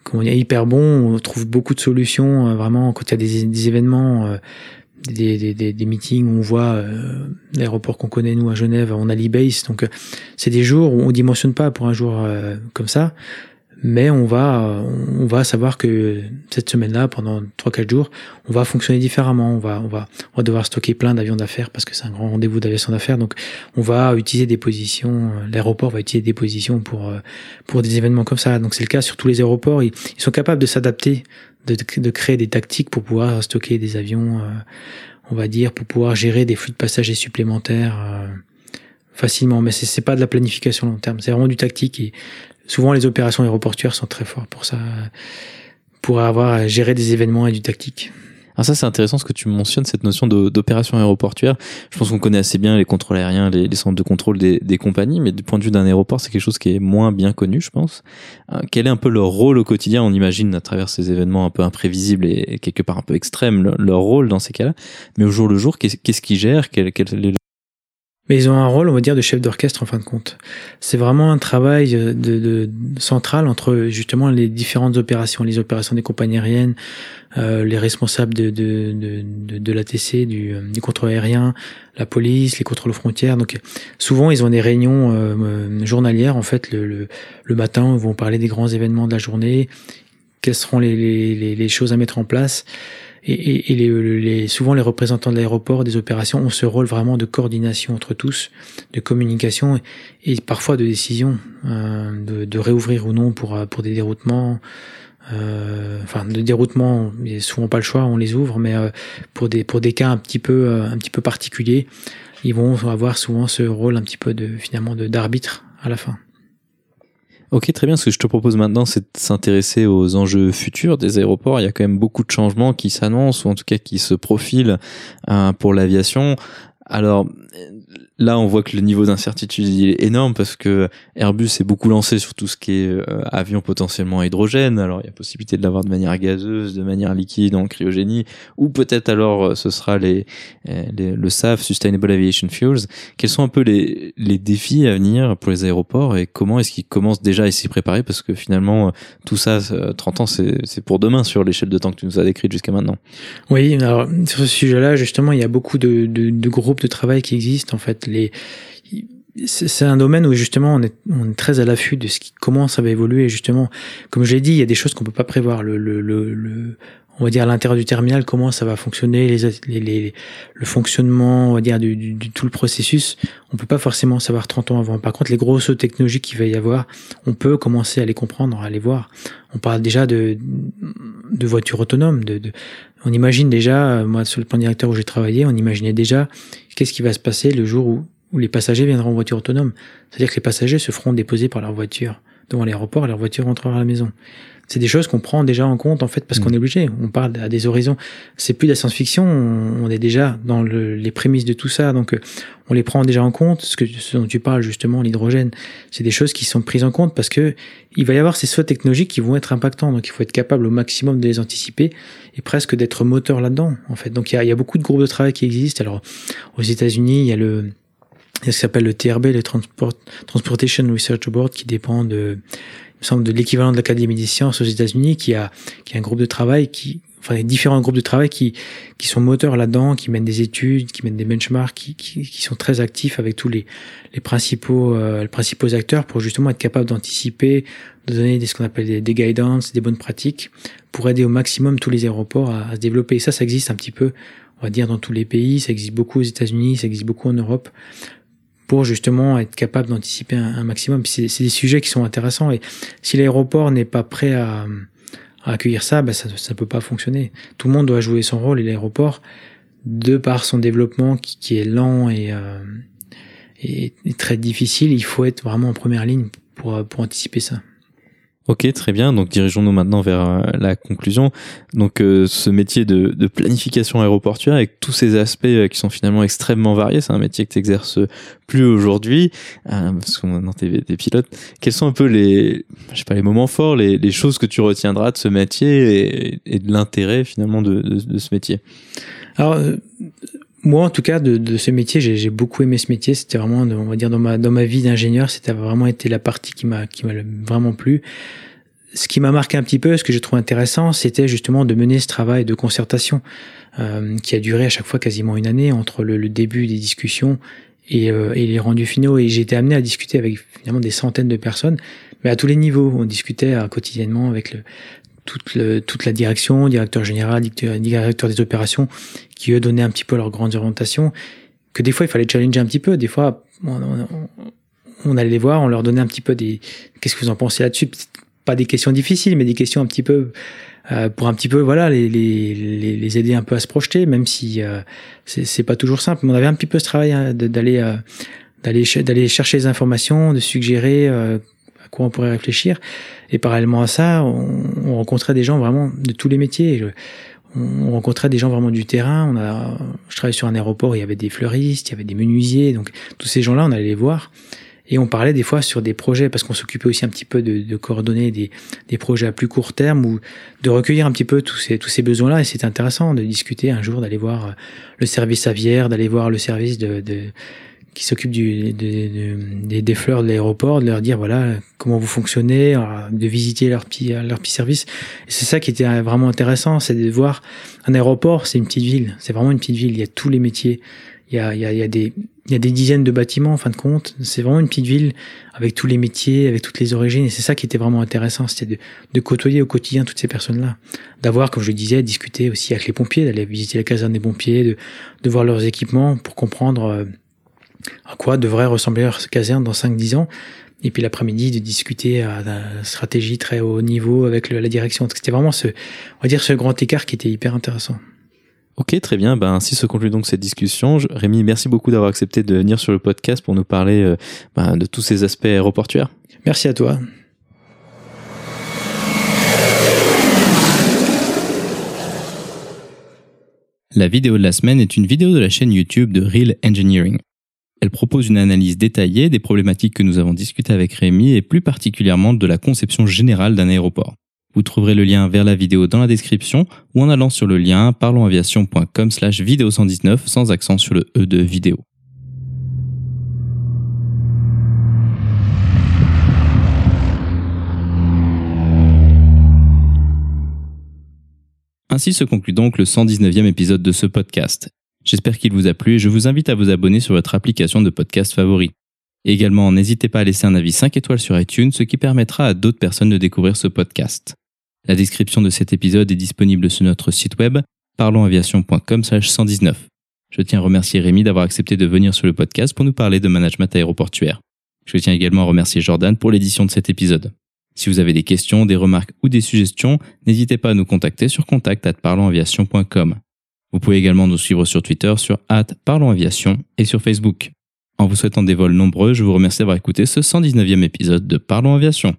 comment dire hyper bons. On trouve beaucoup de solutions euh, vraiment quand il y a des, des événements des, des, des, meetings où on voit euh, l'aéroport qu'on connaît nous à Genève, on a l'e-base. Donc euh, c'est des jours où on dimensionne pas pour un jour euh, comme ça, mais on va on va savoir que cette semaine-là, pendant 3-4 jours, on va fonctionner différemment. On va on va on va devoir stocker plein d'avions d'affaires parce que c'est un grand rendez-vous d'aviation d'affaires. Donc on va utiliser des positions. L'aéroport va utiliser des positions pour pour des événements comme ça. Donc c'est le cas sur tous les aéroports. Ils, sont capables de s'adapter de, de, créer des tactiques pour pouvoir stocker des avions, euh, on va dire, pour pouvoir gérer des flux de passagers supplémentaires euh, facilement. Mais c'est pas de la planification long terme, c'est vraiment du tactique. Souvent, les opérations aéroportuaires sont très fortes pour ça, pour avoir à gérer des événements et du tactique. Alors ça, c'est intéressant ce que tu mentionnes, cette notion d'opération aéroportuaire. Je pense qu'on connaît assez bien les contrôles aériens, les, centres de contrôle des, compagnies, mais du point de vue d'un aéroport, c'est quelque chose qui est moins bien connu, je pense. Euh, quel est un peu leur rôle au quotidien? On imagine à travers ces événements un peu imprévisibles et, quelque part un peu extrêmes leur, rôle dans ces cas-là. Mais au jour le jour, qu'est-ce qu'ils gèrent? Mais ils ont un rôle, on va dire, de chef d'orchestre en fin de compte. C'est vraiment un travail de, de, central entre justement les différentes opérations, les opérations des compagnies aériennes, euh, les responsables de, de, de, de l'ATC, du, euh, du contrôle aérien, la police, les contrôles frontières. Donc souvent ils ont des réunions euh, journalières en fait le, le, le, matin, ils vont parler des grands événements de la journée, quelles seront les, les, les choses à mettre en place et, et les, les, souvent les représentants de l'aéroport, des opérations, ont ce rôle vraiment de coordination entre tous, de communication et, parfois de décision, euh, de, de, réouvrir ou non pour, pour des déroutements. Euh, enfin, de déroutement, il n'y a souvent pas le choix, on les ouvre, mais euh, pour des pour des cas un petit peu euh, un petit peu particuliers, ils vont avoir souvent ce rôle un petit peu de finalement d'arbitre à la fin. Ok, très bien. Ce que je te propose maintenant, c'est de s'intéresser aux enjeux futurs des aéroports. Il y a quand même beaucoup de changements qui s'annoncent, ou en tout cas qui se profilent euh, pour l'aviation. Alors, là, on voit que le niveau d'incertitude est énorme parce que Airbus est beaucoup lancé sur tout ce qui est euh, avion potentiellement à hydrogène. Alors, il y a possibilité de l'avoir de manière gazeuse, de manière liquide, en cryogénie, ou peut-être alors euh, ce sera les, euh, le SAF, Sustainable Aviation Fuels. Quels sont un peu les, les défis à venir pour les aéroports et comment est-ce qu'ils commencent déjà à s'y préparer? Parce que finalement, tout ça, 30 ans, c'est pour demain sur l'échelle de temps que tu nous as décrite jusqu'à maintenant. Oui, alors sur ce sujet-là, justement, il y a beaucoup de, de, de groupes de travail qui existent en fait c'est un domaine où justement on est, très à l'affût de ce qui comment ça va évoluer justement comme je l'ai dit il y a des choses qu'on peut pas prévoir on va dire à l'intérieur du terminal comment ça va fonctionner les, les, les le fonctionnement on va dire du, du, tout le processus on peut pas forcément savoir 30 ans avant par contre les grosses technologies qu'il va y avoir on peut commencer à les comprendre à les voir on parle déjà de de voitures autonomes de, de on imagine déjà moi sur le plan directeur où j'ai travaillé on imaginait déjà qu'est-ce qui va se passer le jour où où les passagers viendront en voiture autonome. C'est-à-dire que les passagers se feront déposer par leur voiture devant l'aéroport leur voiture rentrera à la maison. C'est des choses qu'on prend déjà en compte en fait parce mmh. qu'on est obligé. On parle à des horizons. C'est plus de la science-fiction. On est déjà dans le, les prémices de tout ça, donc euh, on les prend déjà en compte. Ce, que, ce dont tu parles justement, l'hydrogène, c'est des choses qui sont prises en compte parce que il va y avoir ces sauts technologiques qui vont être impactants. Donc il faut être capable au maximum de les anticiper et presque d'être moteur là-dedans en fait. Donc il y a, il y a beaucoup de groupes de travail qui existent. Alors aux États-Unis, il y a le il y a ce qui s'appelle le TRB, le Transport, Transportation Research Board, qui dépend de, me semble, de l'équivalent de l'Académie des sciences aux États-Unis, qui a, qui a un groupe de travail qui, enfin, différents groupes de travail qui, qui sont moteurs là-dedans, qui mènent des études, qui mènent des benchmarks, qui, qui, qui sont très actifs avec tous les, les principaux, euh, les principaux acteurs pour justement être capable d'anticiper, de donner des, ce qu'on appelle des, des guidance, des bonnes pratiques pour aider au maximum tous les aéroports à, à se développer. Et ça, ça existe un petit peu, on va dire, dans tous les pays. Ça existe beaucoup aux États-Unis, ça existe beaucoup en Europe pour justement être capable d'anticiper un, maximum. C'est des sujets qui sont intéressants et si l'aéroport n'est pas prêt à, accueillir ça, ben ça ne peut pas fonctionner. Tout le monde doit jouer son rôle et l'aéroport, de par son développement qui, est lent et, euh, et, très difficile, il faut être vraiment en première ligne pour, pour anticiper ça. Ok, très bien. Donc dirigeons-nous maintenant vers euh, la conclusion. Donc euh, ce métier de, planification aéroportuaire avec tous ces aspects euh, qui sont finalement extrêmement variés, c'est un métier que tu exerces plus aujourd'hui parce qu'on dans tes, tes pilotes. Quels sont un peu les, je sais pas, les moments forts, les, choses que tu retiendras de ce métier et, de l'intérêt finalement de, de, de, ce métier? Alors moi, en tout cas, de, de ce métier, j'ai beaucoup aimé ce métier. C'était vraiment, on va dire, dans ma dans ma vie d'ingénieur, c'était vraiment été la partie qui m'a qui m'a vraiment plu. Ce qui m'a marqué un petit peu, ce que j'ai trouvé intéressant, c'était justement de mener ce travail de concertation euh, qui a duré à chaque fois quasiment une année entre le, le début des discussions et, euh, et, les rendus finaux. Et j'ai été amené à discuter avec finalement des centaines de personnes, mais à tous les niveaux. On discutait euh, quotidiennement avec le, toute, le, toute la direction, directeur général, directeur des opérations, qui eux donnaient un petit peu leurs grandes orientations, que des fois il fallait challenger un petit peu, des fois on, on, on allait les voir, on leur donnait un petit peu des qu'est-ce que vous en pensez là-dessus, pas des questions difficiles, mais des questions un petit peu euh, pour un petit peu voilà les, les, les, aider un peu à se projeter, même si euh, c'est pas toujours simple. Mais on avait un petit peu ce travail hein, d'aller euh, d'aller chercher les informations, de suggérer euh, quoi on pourrait réfléchir. Et parallèlement à ça, on, on rencontrait des gens vraiment de tous les métiers. On rencontrait des gens vraiment du terrain. On a, je travaillais sur un aéroport, il y avait des fleuristes, il y avait des menuisiers, donc tous ces gens-là, on allait les voir. Et on parlait des fois sur des projets, parce qu'on s'occupait aussi un petit peu de, de coordonner des, des, projets à plus court terme ou de recueillir un petit peu tous ces, tous ces besoins-là. Et c'était intéressant de discuter un jour, d'aller voir le service aviaire, d'aller voir le service de, de qui s'occupe du, de, de, des fleurs de l'aéroport, de leur dire voilà comment vous fonctionnez, de visiter leur petit, leur petit service. C'est ça qui était vraiment intéressant, c'est de voir un aéroport, c'est une petite ville, c'est vraiment une petite ville, il y a tous les métiers, il y a, il y a, il y a des il y a des dizaines de bâtiments en fin de compte. C'est vraiment une petite ville avec tous les métiers, avec toutes les origines. Et c'est ça qui était vraiment intéressant, c'était de, de, côtoyer au quotidien toutes ces personnes-là. D'avoir, comme je le disais, discuter aussi avec les pompiers, d'aller visiter la caserne des pompiers, de, de voir leurs équipements pour comprendre euh, à quoi devrait ressembler leur caserne dans 5-10 ans? Et puis l'après-midi, de discuter à la stratégie très haut niveau avec le, la direction. C'était vraiment ce, on va dire, ce grand écart qui était hyper intéressant. Ok, très bien. Ben, ainsi se conclut donc cette discussion. Rémi, merci beaucoup d'avoir accepté de venir sur le podcast pour nous parler euh, ben, de tous ces aspects aéroportuaires. Merci à toi. La vidéo de la semaine est une vidéo de la chaîne YouTube de Real Engineering. Elle propose une analyse détaillée des problématiques que nous avons discutées avec Rémi et plus particulièrement de la conception générale d'un aéroport. Vous trouverez le lien vers la vidéo dans la description ou en allant sur le lien parlonsaviation.com slash vidéo 119 sans accent sur le E de vidéo. Ainsi se conclut donc le 119e épisode de ce podcast. J'espère qu'il vous a plu et je vous invite à vous abonner sur votre application de podcast favori. Également, n'hésitez pas à laisser un avis 5 étoiles sur iTunes, ce qui permettra à d'autres personnes de découvrir ce podcast. La description de cet épisode est disponible sur notre site web parlonsaviation.com 119. Je tiens à remercier Rémi d'avoir accepté de venir sur le podcast pour nous parler de management aéroportuaire. Je tiens également à remercier Jordan pour l'édition de cet épisode. Si vous avez des questions, des remarques ou des suggestions, n'hésitez pas à nous contacter sur contact@parlonsaviation.com. Vous pouvez également nous suivre sur Twitter sur @parlonsaviation et sur Facebook. En vous souhaitant des vols nombreux, je vous remercie d'avoir écouté ce 119e épisode de Parlons Aviation.